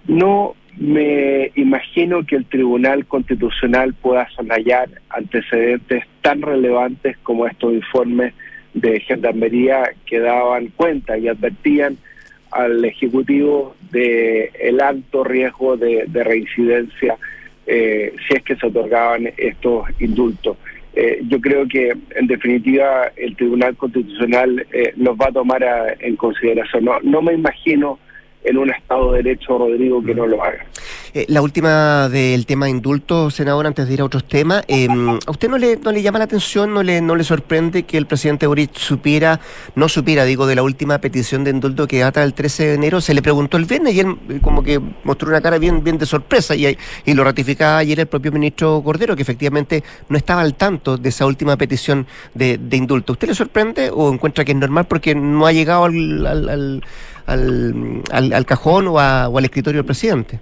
No me imagino que el Tribunal Constitucional pueda sonallar antecedentes tan relevantes como estos informes de gendarmería que daban cuenta y advertían al Ejecutivo de el alto riesgo de, reincidencia eh, si es que se otorgaban estos indultos. Eh, yo creo que en definitiva el Tribunal Constitucional eh, los va a tomar en consideración. No, no me imagino en un Estado de Derecho, Rodrigo, que no lo haga.
Eh, la última del tema de indulto, senador, antes de ir a otros temas. Eh, ¿A usted no le, llama la atención, no le, sorprende que el presidente Boric supiera, no supiera, digo, de la última petición de indulto que data el 13 de enero? Se le preguntó el viernes y él eh, como que mostró una cara bien, bien de sorpresa y, y lo ratificaba ayer el propio ministro Cordero, que efectivamente no estaba al tanto de esa última petición de, de indulto. ¿Usted le sorprende o encuentra que es normal porque no ha llegado al, cajón o, al escritorio del presidente.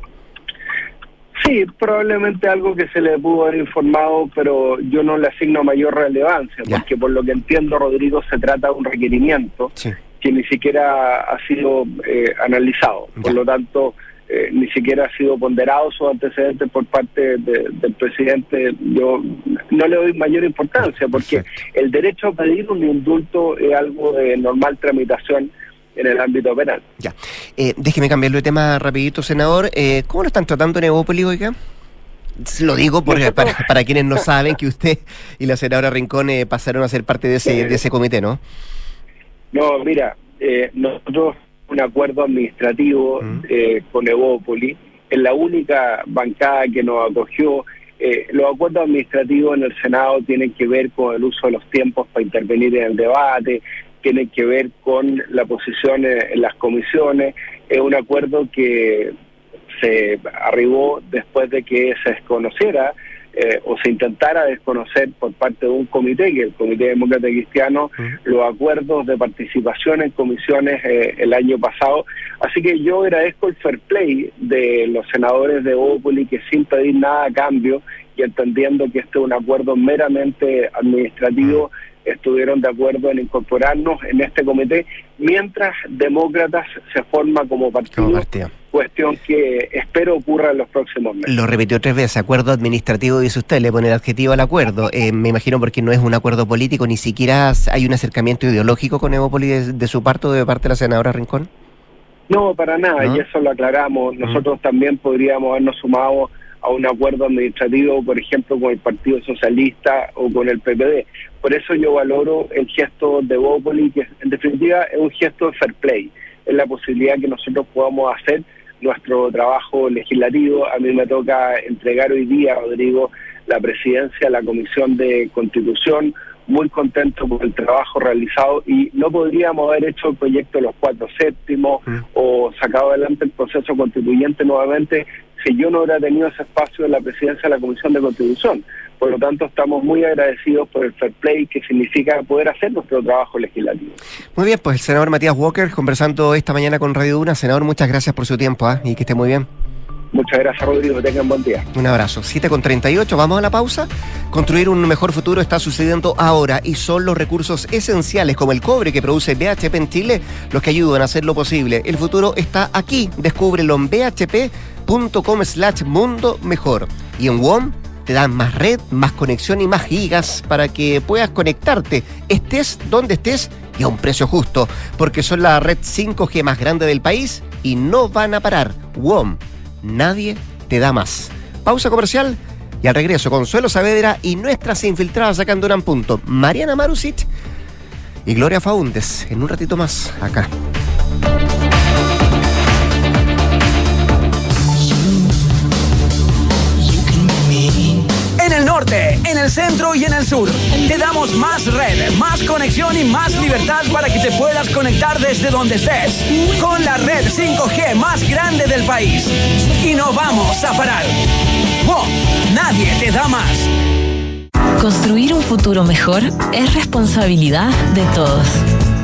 Sí, probablemente algo que se le pudo haber informado, pero yo no le asigno mayor relevancia, porque por lo que entiendo, Rodrigo, se trata de un requerimiento que ni siquiera ha sido eh, analizado. Por lo tanto, eh, ni siquiera ha sido ponderado su antecedente por parte del presidente. Yo no le doy mayor importancia, porque el derecho a pedir un indulto es algo de normal tramitación en el ámbito penal.
Ya. Eh, déjeme cambiarlo de tema rapidito, senador. Eh, ¿Cómo lo están tratando en Evópolis, oiga? Lo digo porque [laughs] para, quienes no saben que usted y la senadora Rincón eh, pasaron a ser parte de ese, de ese comité, ¿no?
No, mira, eh, nosotros un acuerdo administrativo mm. con Evópolis, es la única bancada que nos acogió. los acuerdos administrativos en el Senado tienen que ver con el uso de los tiempos para intervenir en el debate, tiene que ver con la posición en las comisiones. Es un acuerdo que se arribó después de que se desconociera eh, o se intentara desconocer por parte de un comité, que el Comité Demócrata Cristiano, los acuerdos de participación en comisiones eh, el año pasado. Así que yo agradezco el fair play de los senadores de Opoli que sin pedir nada a cambio y entendiendo que este es un acuerdo meramente administrativo, estuvieron de acuerdo en incorporarnos en este comité, mientras Demócratas se forma como partido, cuestión que espero ocurra en los próximos meses.
Lo repitió tres veces, acuerdo administrativo, dice usted, le pone el adjetivo al acuerdo. Eh, me imagino porque no es un acuerdo político, ni siquiera hay un acercamiento ideológico con Evópolis de, su parte o de parte de la senadora Rincón.
No, para nada, y eso lo aclaramos. Nosotros también podríamos habernos sumado a un acuerdo administrativo, por ejemplo, con el Partido Socialista o con el PPD. Por eso yo valoro el gesto de Bópoli, que en definitiva es un gesto de fair play, es la posibilidad que nosotros podamos hacer nuestro trabajo legislativo. A mí me toca entregar hoy día, Rodrigo, la presidencia de la Comisión de Constitución, muy contento por el trabajo realizado y no podríamos haber hecho el proyecto de los cuatro séptimos mm. o sacado adelante el proceso constituyente nuevamente si yo no hubiera tenido ese espacio en la presidencia de la Comisión de Constitución. Por lo tanto, estamos muy agradecidos por el fair play que significa poder hacer nuestro trabajo legislativo.
Muy bien, pues el senador Matías Walker conversando esta mañana con Radio Duna. Senador, muchas gracias por su tiempo ¿ah? y que esté muy bien.
Muchas gracias, Rodrigo. Que tengan buen día.
Un abrazo. 7 con 38. Vamos a la pausa. Construir un mejor futuro está sucediendo ahora y son los recursos esenciales como el cobre que produce BHP en Chile los que ayudan a hacerlo posible. El futuro está aquí. Descúbrelo en bhp.com slash mundo mejor. Y en WOM te dan más red, más conexión y más gigas para que puedas conectarte, estés donde estés y a un precio justo, porque son la red 5G más grande del país y no van a parar. WOM nadie te da más. Pausa comercial y al regreso Consuelo Saavedra y nuestras infiltradas en Duran Punto, Mariana Marusic y Gloria Faúndes. En un ratito más, acá.
En el centro y en el sur. Te damos más red, más conexión y más libertad para que te puedas conectar desde donde estés. Con la red 5G más grande del país. Y no vamos a parar. ¡Wow! Nadie te da más.
Construir un futuro mejor es responsabilidad de todos.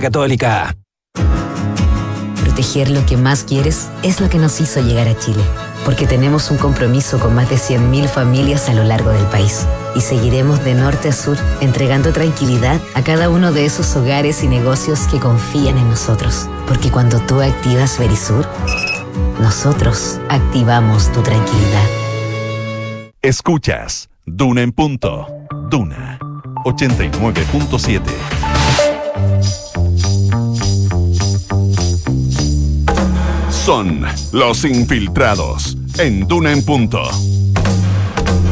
católica.
Proteger lo que más quieres es lo que nos hizo llegar a Chile, porque tenemos un compromiso con más de 100.000 familias a lo largo del país y seguiremos de norte a sur entregando tranquilidad a cada uno de esos hogares y negocios que confían en nosotros, porque cuando tú activas Verisur, nosotros activamos tu tranquilidad.
Escuchas Duna en punto. Duna 89.7. Son los infiltrados en Duna en punto.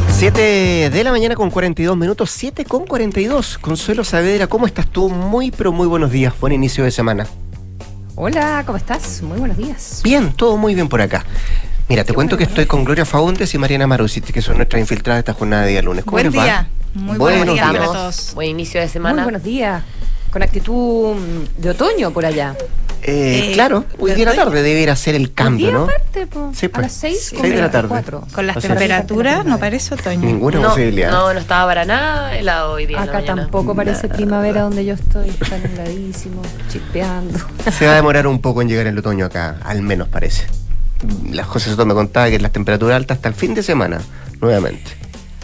7 de la mañana con 42 minutos, 7 con 42. Consuelo Saavedra, ¿cómo estás tú? Muy, pero muy buenos días. Buen inicio de semana.
Hola, ¿cómo estás? Muy buenos días.
Bien, todo muy bien por acá. Mira, te
Qué
cuento
bueno,
que estoy con Gloria Faúndes y Mariana Marusit, que son nuestras infiltradas esta jornada de día lunes. ¿Cómo
Buen
les va?
día. Muy
Buenos
buenos días
días.
para todos.
Buen inicio de semana.
Muy buenos días. Con actitud de otoño por allá.
Eh,
Eh,
claro, hoy
¿de
día de la tarde debería ser el cambio, ¿no?
aparte, po,
Sí,
a
pues,
las 6
seis de la tarde.
Con las
O sea,
temperaturas no parece otoño.
Ninguna
no,
posibilidad.
no, no estaba para nada helado hoy día.
Acá tampoco parece primavera donde yo estoy. Está nubladísimo, chispeando. [laughs]
Se va a demorar un poco en llegar el otoño acá, al menos parece. Las José Soto me contaba que las temperaturas altas hasta el fin de semana, nuevamente.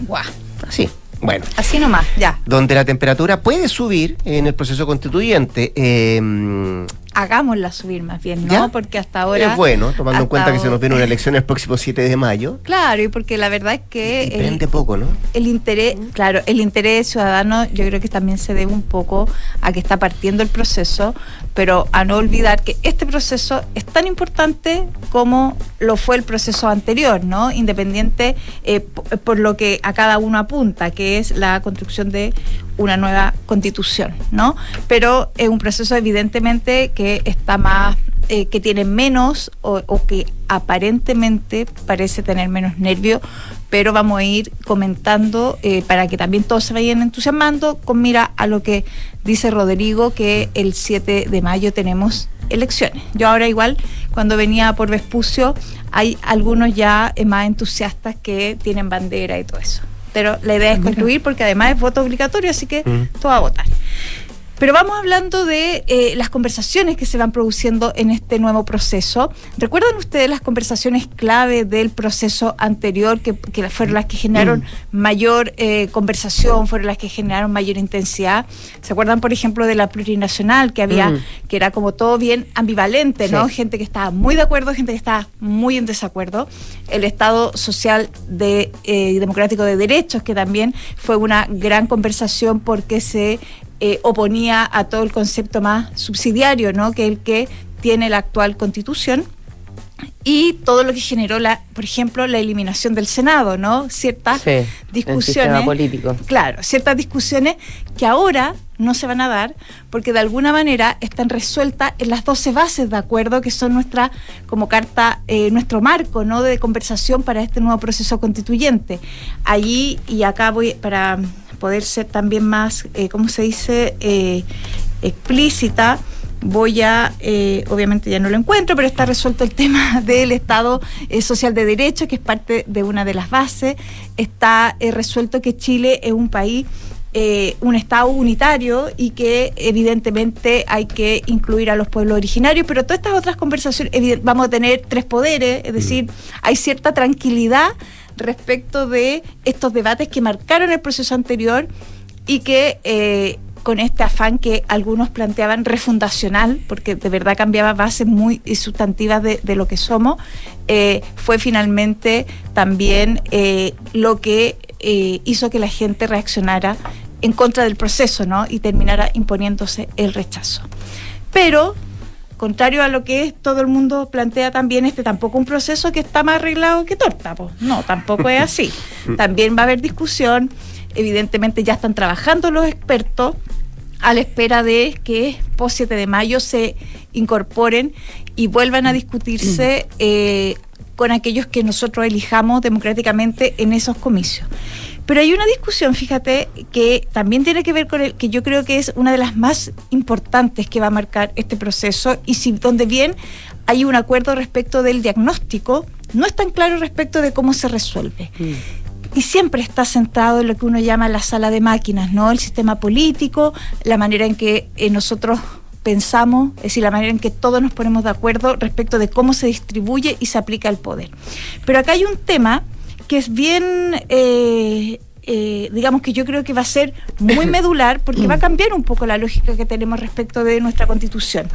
Guau.
Así, bueno.
Así nomás, ya.
Donde la temperatura puede subir en el proceso constituyente. eh,
Hagámosla subir más bien, ¿no?
¿Ya?
Porque hasta ahora.
es bueno, tomando en cuenta que se nos viene una elección el próximo 7 de mayo.
Claro, y porque la verdad es que.
Prende poco, ¿no?
el interés, claro, el interés ciudadano yo creo que también se debe un poco a que está partiendo el proceso, pero a no olvidar que este proceso es tan importante como lo fue el proceso anterior, ¿no? Independiente eh, por lo que a cada uno apunta, que es la construcción de una nueva constitución, ¿no? Pero es un proceso evidentemente que está más, eh, que tiene menos o, que aparentemente parece tener menos nervio, pero vamos a ir comentando eh, para que también todos se vayan entusiasmando con mira a lo que dice Rodrigo que el 7 de mayo tenemos elecciones. Yo ahora igual cuando venía por Vespucio hay algunos ya eh, más entusiastas que tienen bandera y todo eso. Pero la idea es concluir porque además es voto obligatorio, así que
Mm.
todo a votar. Pero vamos hablando de eh, las conversaciones que se van produciendo en este nuevo proceso. ¿Recuerdan ustedes las conversaciones clave del proceso anterior que, que fueron las que generaron mayor eh, conversación, fueron las que generaron mayor intensidad? ¿Se acuerdan, por ejemplo, de la plurinacional que había,
Mm.
que era como todo bien ambivalente, ¿no?
Sí.
Gente que estaba muy de acuerdo, gente que estaba muy en desacuerdo. El Estado Social de, eh, Democrático de Derechos, que también fue una gran conversación porque se eh, oponía a todo el concepto más subsidiario, ¿no? Que el que tiene la actual constitución y todo lo que generó la, por ejemplo, la eliminación del Senado, ¿no? Ciertas
Sí, el
discusiones
político.
Claro, ciertas discusiones que ahora no se van a dar porque de alguna manera están resueltas en las 12 bases de acuerdo que son nuestra como carta eh, nuestro marco no de conversación para este nuevo proceso constituyente allí y acá voy para poder ser también más eh, cómo se dice eh, explícita voy a, eh, obviamente ya no lo encuentro, pero está resuelto el [laughs] tema del Estado eh, Social de Derecho, que es parte de una de las bases. Está eh, resuelto que Chile es un país, un Estado unitario y que evidentemente hay que incluir a los pueblos originarios, pero todas estas otras conversaciones, vamos a tener tres poderes, es decir, hay cierta tranquilidad respecto de estos debates que marcaron el proceso anterior y que con este afán que algunos planteaban refundacional, porque de verdad cambiaba bases muy sustantivas de, lo que somos, eh, fue finalmente también eh, lo que eh, hizo que la gente reaccionara en contra del proceso ¿no? y terminara imponiéndose el rechazo. Pero contrario a lo que todo el mundo plantea también, este tampoco un proceso que está más arreglado que torta. No, tampoco es así. [laughs] También va a haber discusión, evidentemente ya están trabajando los expertos a la espera de que post 7 de mayo se incorporen y vuelvan a discutirse eh, con aquellos que nosotros elijamos democráticamente en esos comicios. Pero hay una discusión, fíjate, que también tiene que ver con el que yo creo que es una de las más importantes que va a marcar este proceso y si donde bien hay un acuerdo respecto del diagnóstico, no es tan claro respecto de cómo se resuelve. Mm y siempre está sentado en lo que uno llama la sala de máquinas, ¿no? El sistema político, la manera en que eh, nosotros pensamos, es decir, la manera en que todos nos ponemos de acuerdo respecto de cómo se distribuye y se aplica el poder. Pero acá hay un tema que es bien, eh, eh, digamos que yo creo que va a ser muy [laughs] medular porque va a cambiar un poco la lógica que tenemos respecto de nuestra constitución.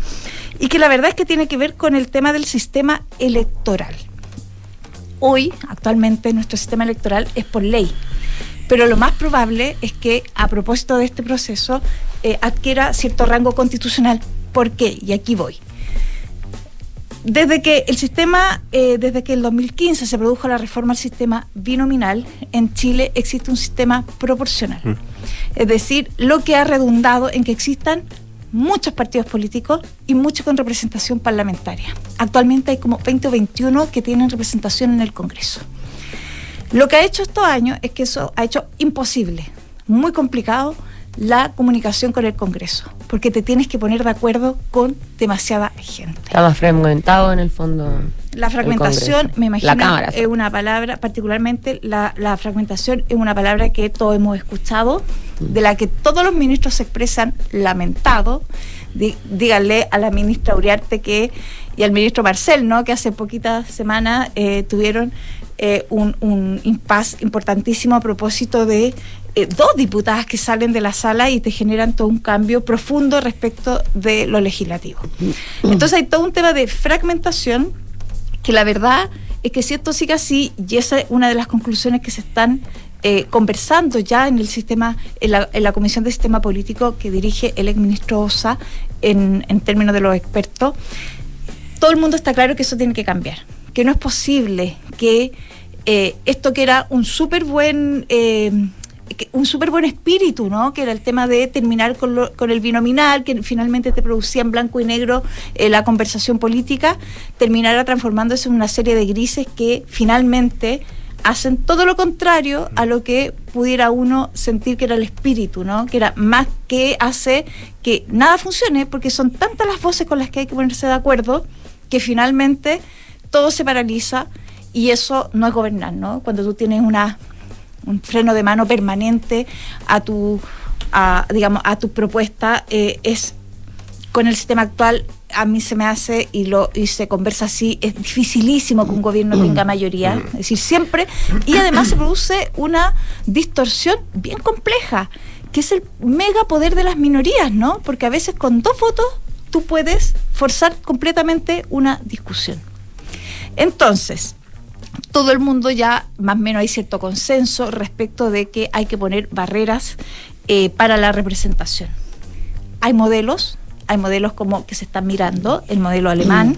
Y que la verdad es que tiene que ver con el tema del sistema electoral hoy, actualmente, nuestro sistema electoral es por ley. Pero lo más probable es que, a propósito de este proceso, eh, adquiera cierto rango constitucional. ¿Por qué? Y aquí voy. Desde que el sistema, eh, desde que el 2015 se produjo la reforma al sistema binominal, en Chile existe un sistema proporcional. Mm. Es decir, lo que ha redundado en que existan muchos partidos políticos y muchos con representación parlamentaria. Actualmente hay como 20 o 21 que tienen representación en el Congreso. Lo que ha hecho estos años es que eso ha hecho imposible, muy complicado, la comunicación con el Congreso, porque te tienes que poner de acuerdo con demasiada gente.
Está más fragmentado en el fondo.
La fragmentación, me imagino, es una palabra, particularmente la, la, fragmentación es una palabra que todos hemos escuchado, de la que todos los ministros se expresan lamentado. díganle a la ministra Uriarte que y al ministro Marcel, ¿no? que hace poquitas semanas eh, tuvieron eh, un, un impasse importantísimo a propósito de eh, dos diputadas que salen de la sala y te generan todo un cambio profundo respecto de lo legislativo. Entonces hay todo un tema de fragmentación que la verdad es que si esto sigue así, y esa es una de las conclusiones que se están eh, conversando ya en el sistema, en la, Comisión de Sistema Político que dirige el exministro Osa en, términos de los expertos, todo el mundo está claro que eso tiene que cambiar, que no es posible que eh, esto que era un súper buen un súper buen espíritu, ¿no? Que era el tema de terminar con, con el binominal, que finalmente te producía en blanco y negro eh, la conversación política, terminara transformándose en una serie de grises que finalmente hacen todo lo contrario a lo que pudiera uno sentir que era el espíritu, ¿no? Que era más que hace que nada funcione, porque son tantas las voces con las que hay que ponerse de acuerdo que finalmente todo se paraliza y eso no es gobernar, ¿no? Cuando tú tienes una un freno de mano permanente a tu, digamos, a tu propuesta, eh, es con el sistema actual a mí se me hace y lo y se conversa así es dificilísimo que un gobierno tenga mayoría. Es decir siempre y además se produce una distorsión bien compleja que es el mega poder de las minorías no porque a veces con dos votos tú puedes forzar completamente una discusión. Entonces todo el mundo ya más o menos hay cierto consenso respecto de que hay que poner barreras eh, para la representación. Hay modelos, hay modelos como que se están mirando, el modelo alemán, mm.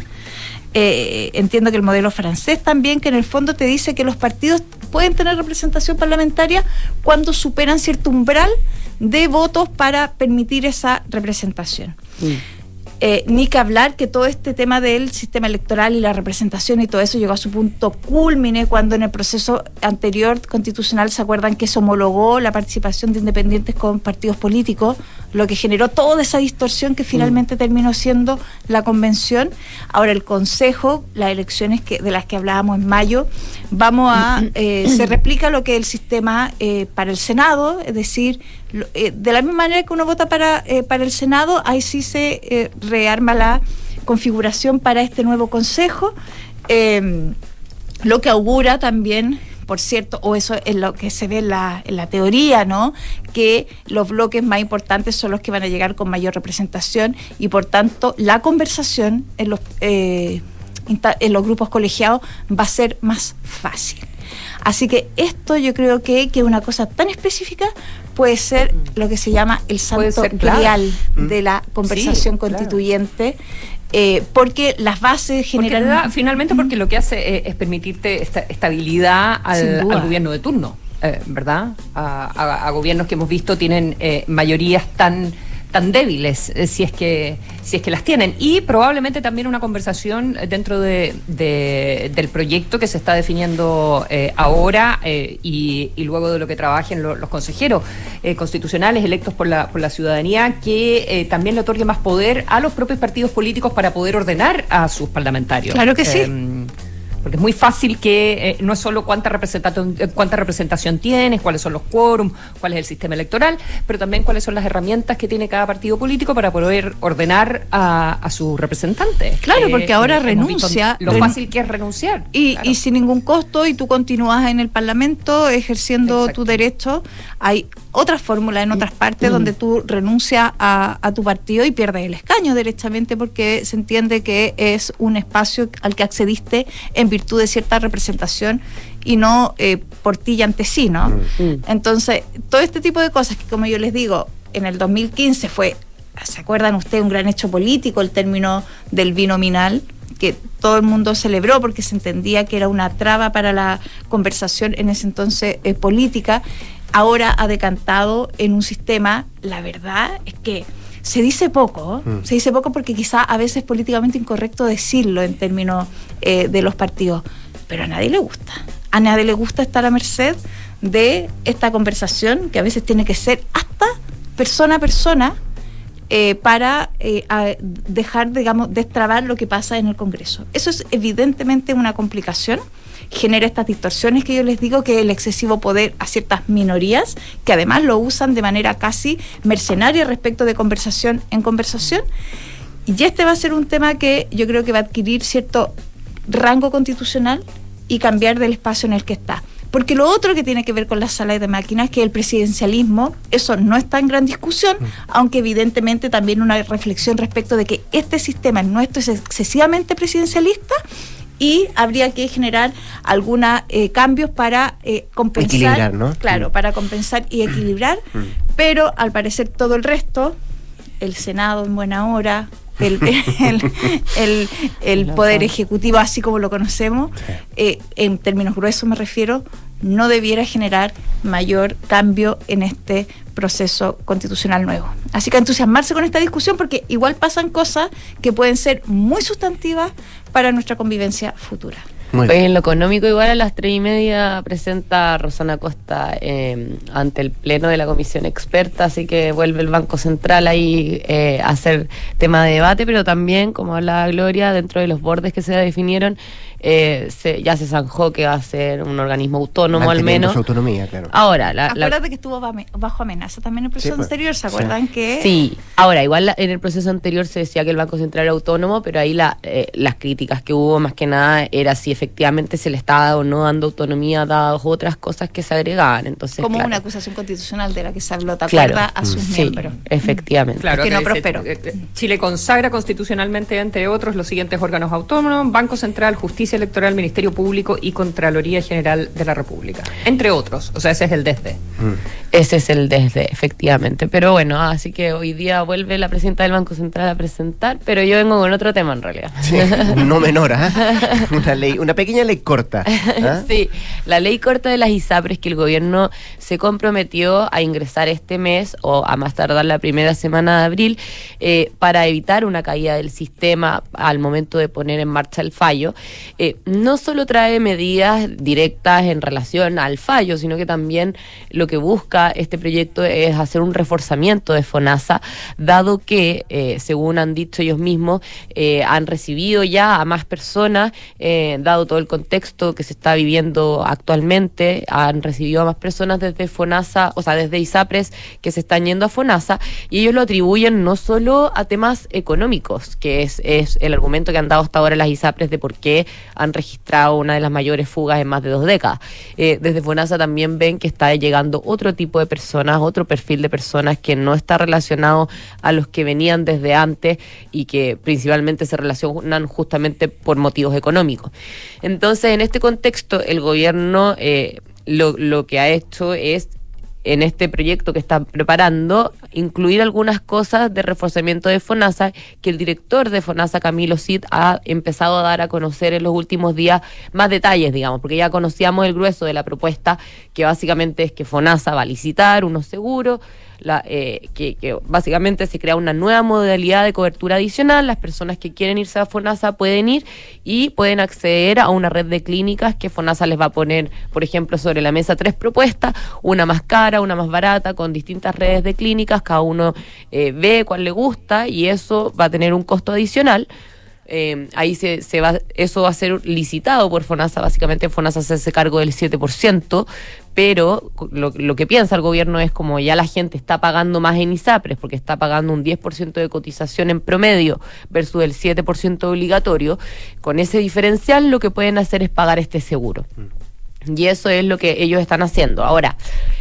eh, entiendo que el modelo francés también, que en el fondo te dice que los partidos pueden tener representación parlamentaria cuando superan cierto umbral de votos para permitir esa representación.
Mm.
Eh, ni que hablar que todo este tema del sistema electoral y la representación y todo eso llegó a su punto culmine cuando en el proceso anterior constitucional se acuerdan que se homologó la participación de independientes con partidos políticos, lo que generó toda esa distorsión que finalmente terminó siendo la convención. Ahora el Consejo, las elecciones que, de las que hablábamos en mayo, vamos a eh, se [coughs] replica lo que es el sistema eh, para el Senado, es decir, eh, de la misma manera que uno vota para, eh, para el Senado, ahí sí se eh, rearma la configuración para este nuevo Consejo, eh, lo que augura también, por cierto, o eso es lo que se ve en la, la teoría, ¿no? Que los bloques más importantes son los que van a llegar con mayor representación y por tanto la conversación en los, en los grupos colegiados va a ser más fácil. Así que esto yo creo que, que una cosa tan específica puede ser lo que se llama el santo
Mm.
de la conversación
Sí, claro.
constituyente, eh, porque las bases
Porque te
generan...
da- finalmente porque lo que hace eh, es permitirte esta estabilidad al, gobierno de turno, eh, ¿verdad? A, a- a gobiernos que hemos visto tienen eh, mayorías tan tan débiles eh, si es que si es que las tienen y probablemente también una conversación dentro de, de- del proyecto que se está definiendo eh, ahora eh, y, y luego de lo que trabajen lo- los consejeros eh, constitucionales electos por la, por la ciudadanía que también le otorgue más poder a los propios partidos políticos para poder ordenar a sus parlamentarios.
Claro que sí.
Porque es muy fácil que eh, no es solo cuánta representación, eh, cuánta representación tienes, cuáles son los quórums, cuál es el sistema electoral, pero también cuáles son las herramientas que tiene cada partido político para poder ordenar a, a sus representantes.
Claro,
Eh,
porque ahora
hemos visto
renuncia.
Lo fácil que es renunciar.
Y, y sin ningún costo, y tú continúas en el Parlamento ejerciendo tu derecho. Hay otras fórmulas en otras partes donde tú renuncias a, a tu partido y pierdes el escaño derechamente porque se entiende que es un espacio al que accediste en virtud de cierta representación y no eh, por ti y ante sí, ¿no? Entonces, todo este tipo de cosas que, como yo les digo, en el 2015 fue, ¿se acuerdan ustedes? Un gran hecho político, el término del binominal, que todo el mundo celebró porque se entendía que era una traba para la conversación en ese entonces eh, política, ahora ha decantado en un sistema, la verdad es que se dice poco.
Mm.
se dice poco porque quizá a veces es políticamente incorrecto decirlo en términos eh, de los partidos, pero a nadie le gusta. A nadie le gusta estar a merced de esta conversación que a veces tiene que ser hasta persona a persona eh, para eh, a- dejar, digamos, destrabar lo que pasa en el Congreso. Eso es evidentemente una complicación, genera estas distorsiones que yo les digo, que el excesivo poder a ciertas minorías, que además lo usan de manera casi mercenaria respecto de conversación en conversación. Y este va a ser un tema que yo creo que va a adquirir cierto rango constitucional y cambiar del espacio en el que está. Porque lo otro que tiene que ver con las salas de máquinas, que el presidencialismo, eso no está en gran discusión, aunque evidentemente también una reflexión respecto de que este sistema nuestro es excesivamente presidencialista y habría que generar algunos cambios para eh, compensar.
Equilibrar, ¿no?
Claro,
Mm.
para compensar y equilibrar, pero al parecer todo el resto, el Senado en buena hora, el, [laughs] el, el- el Poder Ejecutivo, así como lo conocemos, eh, en términos gruesos me refiero, no debiera generar mayor cambio en este proceso constitucional nuevo. Así que entusiasmarse con esta discusión porque igual pasan cosas que pueden ser muy sustantivas para nuestra convivencia futura.
Oye, en lo económico, igual a las tres y media presenta Rosana Costa eh, ante el Pleno de la Comisión Experta, así que vuelve el Banco Central ahí eh, a hacer tema de debate, pero también, como hablaba Gloria, dentro de los bordes que se definieron, eh, se- ya se zanjó que va a ser un organismo autónomo al menos.
su autonomía, claro.
Ahora, la, la-
Acuérdate que estuvo bajo amenaza también el proceso
pues.
anterior, ¿se acuerdan que?
Sí, ahora igual la- en el proceso anterior se decía que el Banco Central era autónomo, pero ahí la, eh, las críticas que hubo más que nada era si efectivamente se le estaba o no dando autonomía dadas otras cosas que se agregaban. Entonces,
como
claro,
una acusación constitucional de la que se habló, ¿te
Claro.
A sus
Sí,
miembros.
efectivamente.
Claro,
que no
dice,
prosperó.
eh, Chile consagra constitucionalmente, entre otros, los siguientes órganos autónomos: Banco Central, Justicia Electoral, Ministerio Público y Contraloría General de la República. Entre otros. O sea, ese es el desde.
Ese es el desde, efectivamente. Pero bueno, así que hoy día vuelve la presidenta del Banco Central a presentar, pero yo vengo con otro tema en realidad.
Sí, no menor, ¿ah? [laughs] Una ley, una pequeña ley corta. ¿ah?
Sí, la ley corta de las ISAPRES que el gobierno se comprometió a ingresar este mes o a más tardar la primera semana de abril eh, para evitar una caída del sistema al momento de poner en marcha el fallo, eh, no solo trae medidas directas en relación al fallo, sino que también lo que busca este proyecto es hacer un reforzamiento de FONASA, dado que, eh, según han dicho ellos mismos, eh, han recibido ya a más personas, eh, dado todo el contexto que se está viviendo actualmente, han recibido a más personas desde FONASA, o sea, desde ISAPRES que se están yendo a FONASA, y ellos lo atribuyen no solo a temas económicos, que es, es el argumento que han dado hasta ahora las ISAPRES de por qué han registrado una de las mayores fugas en más de dos décadas. Desde FONASA también ven que está llegando otro tipo de personas, otro perfil de personas que no está relacionado a los que venían desde antes y que principalmente se relacionan justamente por motivos económicos. Entonces, en este contexto, el gobierno eh, lo, lo que ha hecho es en este proyecto que está preparando, incluir algunas cosas de reforzamiento de FONASA que el director de FONASA, Camilo Cid, ha empezado a dar a conocer en los últimos días más detalles, digamos, porque ya conocíamos el grueso de la propuesta, que básicamente es que FONASA va a licitar unos seguros, la, eh, que, que básicamente se crea una nueva modalidad de cobertura adicional. Las personas que quieren irse a FONASA pueden ir y pueden acceder a una red de clínicas que FONASA les va a poner, por ejemplo, sobre la mesa tres propuestas, una más cara, una más barata, con distintas redes de clínicas, cada uno eh, ve cuál le gusta y eso va a tener un costo adicional. Eh, ahí se, se va, eso va a ser licitado por FONASA, básicamente FONASA se hace cargo del 7%, pero lo, lo, que piensa el gobierno es como ya la gente está pagando más en ISAPRES, porque está pagando un 10% de cotización en promedio versus el 7% obligatorio, con ese diferencial lo que pueden hacer es pagar este seguro. Y eso es lo que ellos están haciendo. Ahora,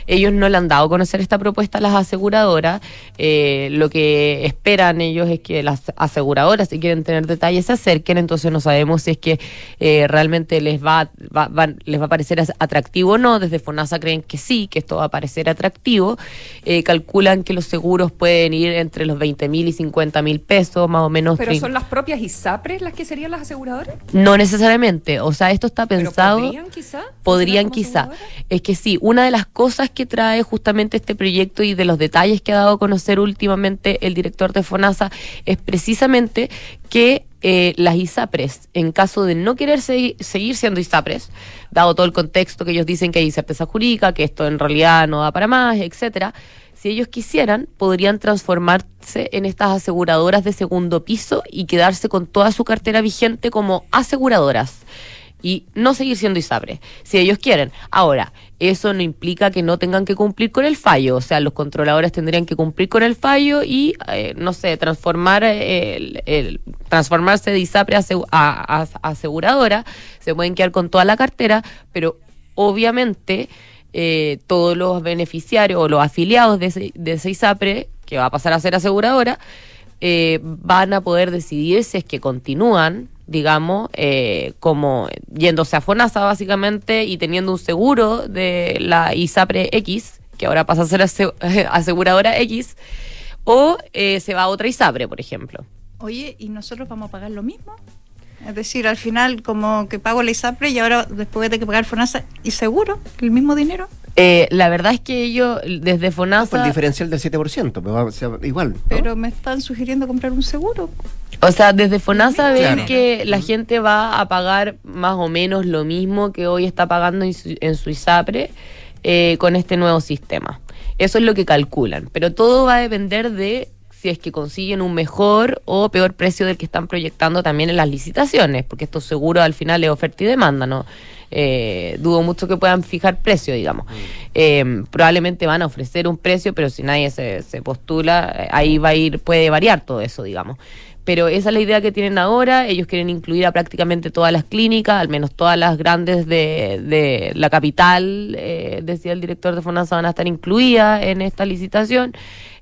ellos no le han dado a conocer esta propuesta a las aseguradoras. Eh, lo que esperan ellos es que las aseguradoras, si quieren tener detalles, se acerquen. Entonces no sabemos si es que eh, realmente les va, va, va, les va a parecer atractivo o no. Desde FONASA creen que sí, que esto va a parecer atractivo. Eh, calculan que los seguros pueden ir entre los 20 mil y 50 mil pesos, más o menos.
¿Pero son las propias ISAPRES las que serían las aseguradoras?
No necesariamente. O sea, esto está pensado.
¿Pero podrían quizá?
Podrían quizá. Es que sí, una de las cosas que trae justamente este proyecto y de los detalles que ha dado a conocer últimamente el director de FONASA es precisamente que eh, las ISAPRES, en caso de no querer seguir, siendo ISAPRES, dado todo el contexto que ellos dicen que hay incerteza jurídica, que esto en realidad no da para más, etcétera, si ellos quisieran, podrían transformarse en estas aseguradoras de segundo piso y quedarse con toda su cartera vigente como aseguradoras y no seguir siendo ISAPRE, si ellos quieren. Ahora, eso no implica que no tengan que cumplir con el fallo, o sea, los controladores tendrían que cumplir con el fallo y, eh, no sé, transformar el, el, transformarse de ISAPRE a, aseguradora, se pueden quedar con toda la cartera, pero obviamente eh, todos los beneficiarios o los afiliados de ese, de ISAPRE, que va a pasar a ser aseguradora, eh, van a poder decidir si es que continúan digamos, eh, como yéndose a FONASA básicamente y teniendo un seguro de la ISAPRE X, que ahora pasa a ser [laughs] aseguradora X, o eh, se va a otra ISAPRE, por ejemplo.
Oye, ¿y nosotros vamos a pagar lo mismo? Es decir, al final como que pago la ISAPRE y ahora después de que pagar FONASA y seguro, el mismo dinero.
Eh, la verdad es que ellos desde FONASA...
Pues el diferencial del 7%, pero va a igual. ¿no?
Pero me están sugiriendo comprar un seguro.
O sea, desde FONASA ven claro. que la gente va a pagar más o menos lo mismo que hoy está pagando en su, en eh, con este nuevo sistema. Eso es lo que calculan. Pero todo va a depender de si es que consiguen un mejor o peor precio del que están proyectando también en las licitaciones, porque esto seguro al final es oferta y demanda, ¿no? Eh, dudo mucho que puedan fijar precio, digamos. Eh, probablemente van a ofrecer un precio, pero si nadie se, se postula, ahí va a ir, puede variar todo eso, digamos pero esa es la idea que tienen ahora. Ellos quieren incluir a prácticamente todas las clínicas, al menos todas las grandes de, de la capital, eh, decía el director de FONASA, van a estar incluidas en esta licitación.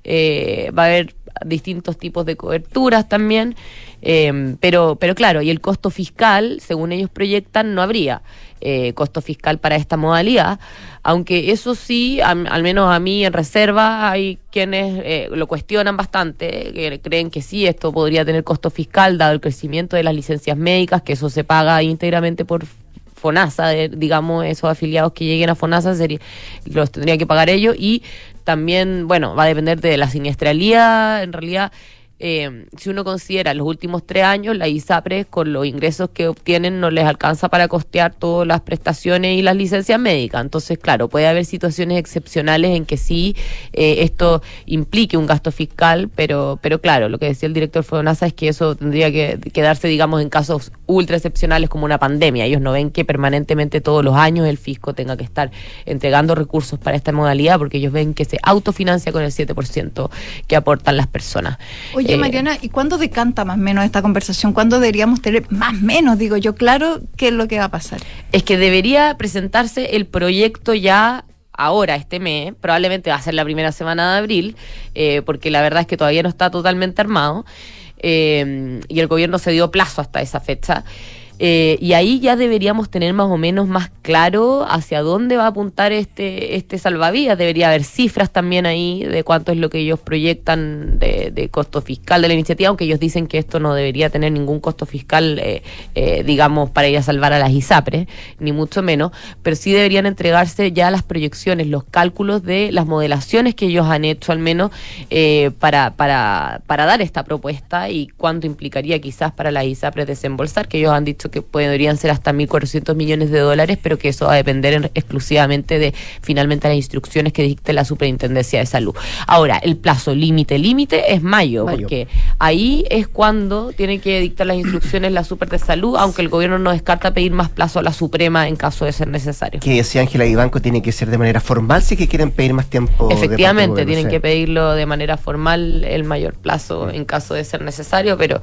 Eh, va a haber distintos tipos de coberturas también. Eh, pero, pero claro, y el costo fiscal, según ellos proyectan, no habría eh, costo fiscal para esta modalidad, aunque eso sí, am- al menos a mí en reserva hay quienes eh, lo cuestionan bastante, que creen que sí, esto podría tener costo fiscal dado el crecimiento de las licencias médicas, que eso se paga íntegramente por FONASA, digamos, esos afiliados que lleguen a FONASA sería, los tendría que pagar ellos y también, bueno, va a depender de la siniestralía, en realidad. Eh, si uno considera los últimos tres años, la ISAPRES con los ingresos que obtienen no les alcanza para costear todas las prestaciones y las licencias médicas. Entonces, claro, puede haber situaciones excepcionales en que sí eh, esto implique un gasto fiscal, pero, pero claro, lo que decía el director FONASA es que eso tendría que quedarse, digamos, en casos ultra excepcionales como una pandemia. Ellos no ven que permanentemente todos los años el fisco tenga que estar entregando recursos para esta modalidad porque ellos ven que se autofinancia con el 7% que aportan las personas.
Oye,
Eh,
Mariana, ¿y cuándo decanta más o menos esta conversación? ¿Cuándo deberíamos tener más o menos? Digo yo, claro, qué es lo que va a pasar.
Es que debería presentarse el proyecto ya ahora, este mes, probablemente va a ser la primera semana de abril, eh, porque la verdad es que todavía no está totalmente armado eh, y el gobierno se dio plazo hasta esa fecha. Eh, y ahí ya deberíamos tener más o menos más claro hacia dónde va a apuntar este, este salvavidas. Debería haber cifras también ahí de cuánto es lo que ellos proyectan de, costo fiscal de la iniciativa, aunque ellos dicen que esto no debería tener ningún costo fiscal, eh, eh, digamos, para ir a salvar a las ISAPRES, ni mucho menos, pero sí deberían entregarse ya las proyecciones, los cálculos de las modelaciones que ellos han hecho al menos eh, para, para, para dar esta propuesta y cuánto implicaría quizás para las ISAPRES desembolsar, que ellos han dicho que podrían ser hasta 1.400 millones de dólares, pero que eso va a depender en- exclusivamente de finalmente las instrucciones que dicte la Superintendencia de Salud. Ahora, el plazo límite, límite es mayo,
Mayo.
porque ahí es cuando tiene que dictar las instrucciones la Super de Salud, aunque el gobierno no descarta pedir más plazo a la Suprema en caso de ser necesario.
Que decía Ángela y Banco tiene que ser de manera formal si que quieren pedir más tiempo.
Efectivamente, tienen que pedirlo de manera formal el mayor plazo en caso de ser necesario, pero,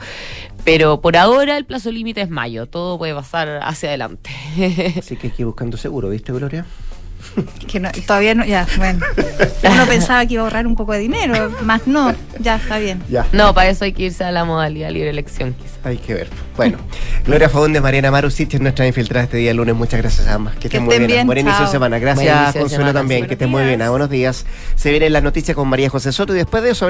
pero por ahora el plazo límite es mayo, todo puede pasar hacia adelante. [laughs]
Así que hay que ir buscando seguro, ¿viste, Gloria?
Que no- todavía no, ya, bueno. Uno pensaba que iba a ahorrar un poco de dinero, más no, ya está bien.
Ya.
No, para eso hay que irse a la modalidad libre elección. quizás.
Hay que ver. Bueno, Gloria Faunde, Mariana es nuestra infiltrada este día lunes. Muchas gracias a ambas. Que estén muy bien.
bien,
Buen inicio de semana. Gracias, Consuelo, también. Que estén muy bien. Ah, buenos días. Se vienen las noticias con María José Soto y después de eso hablemos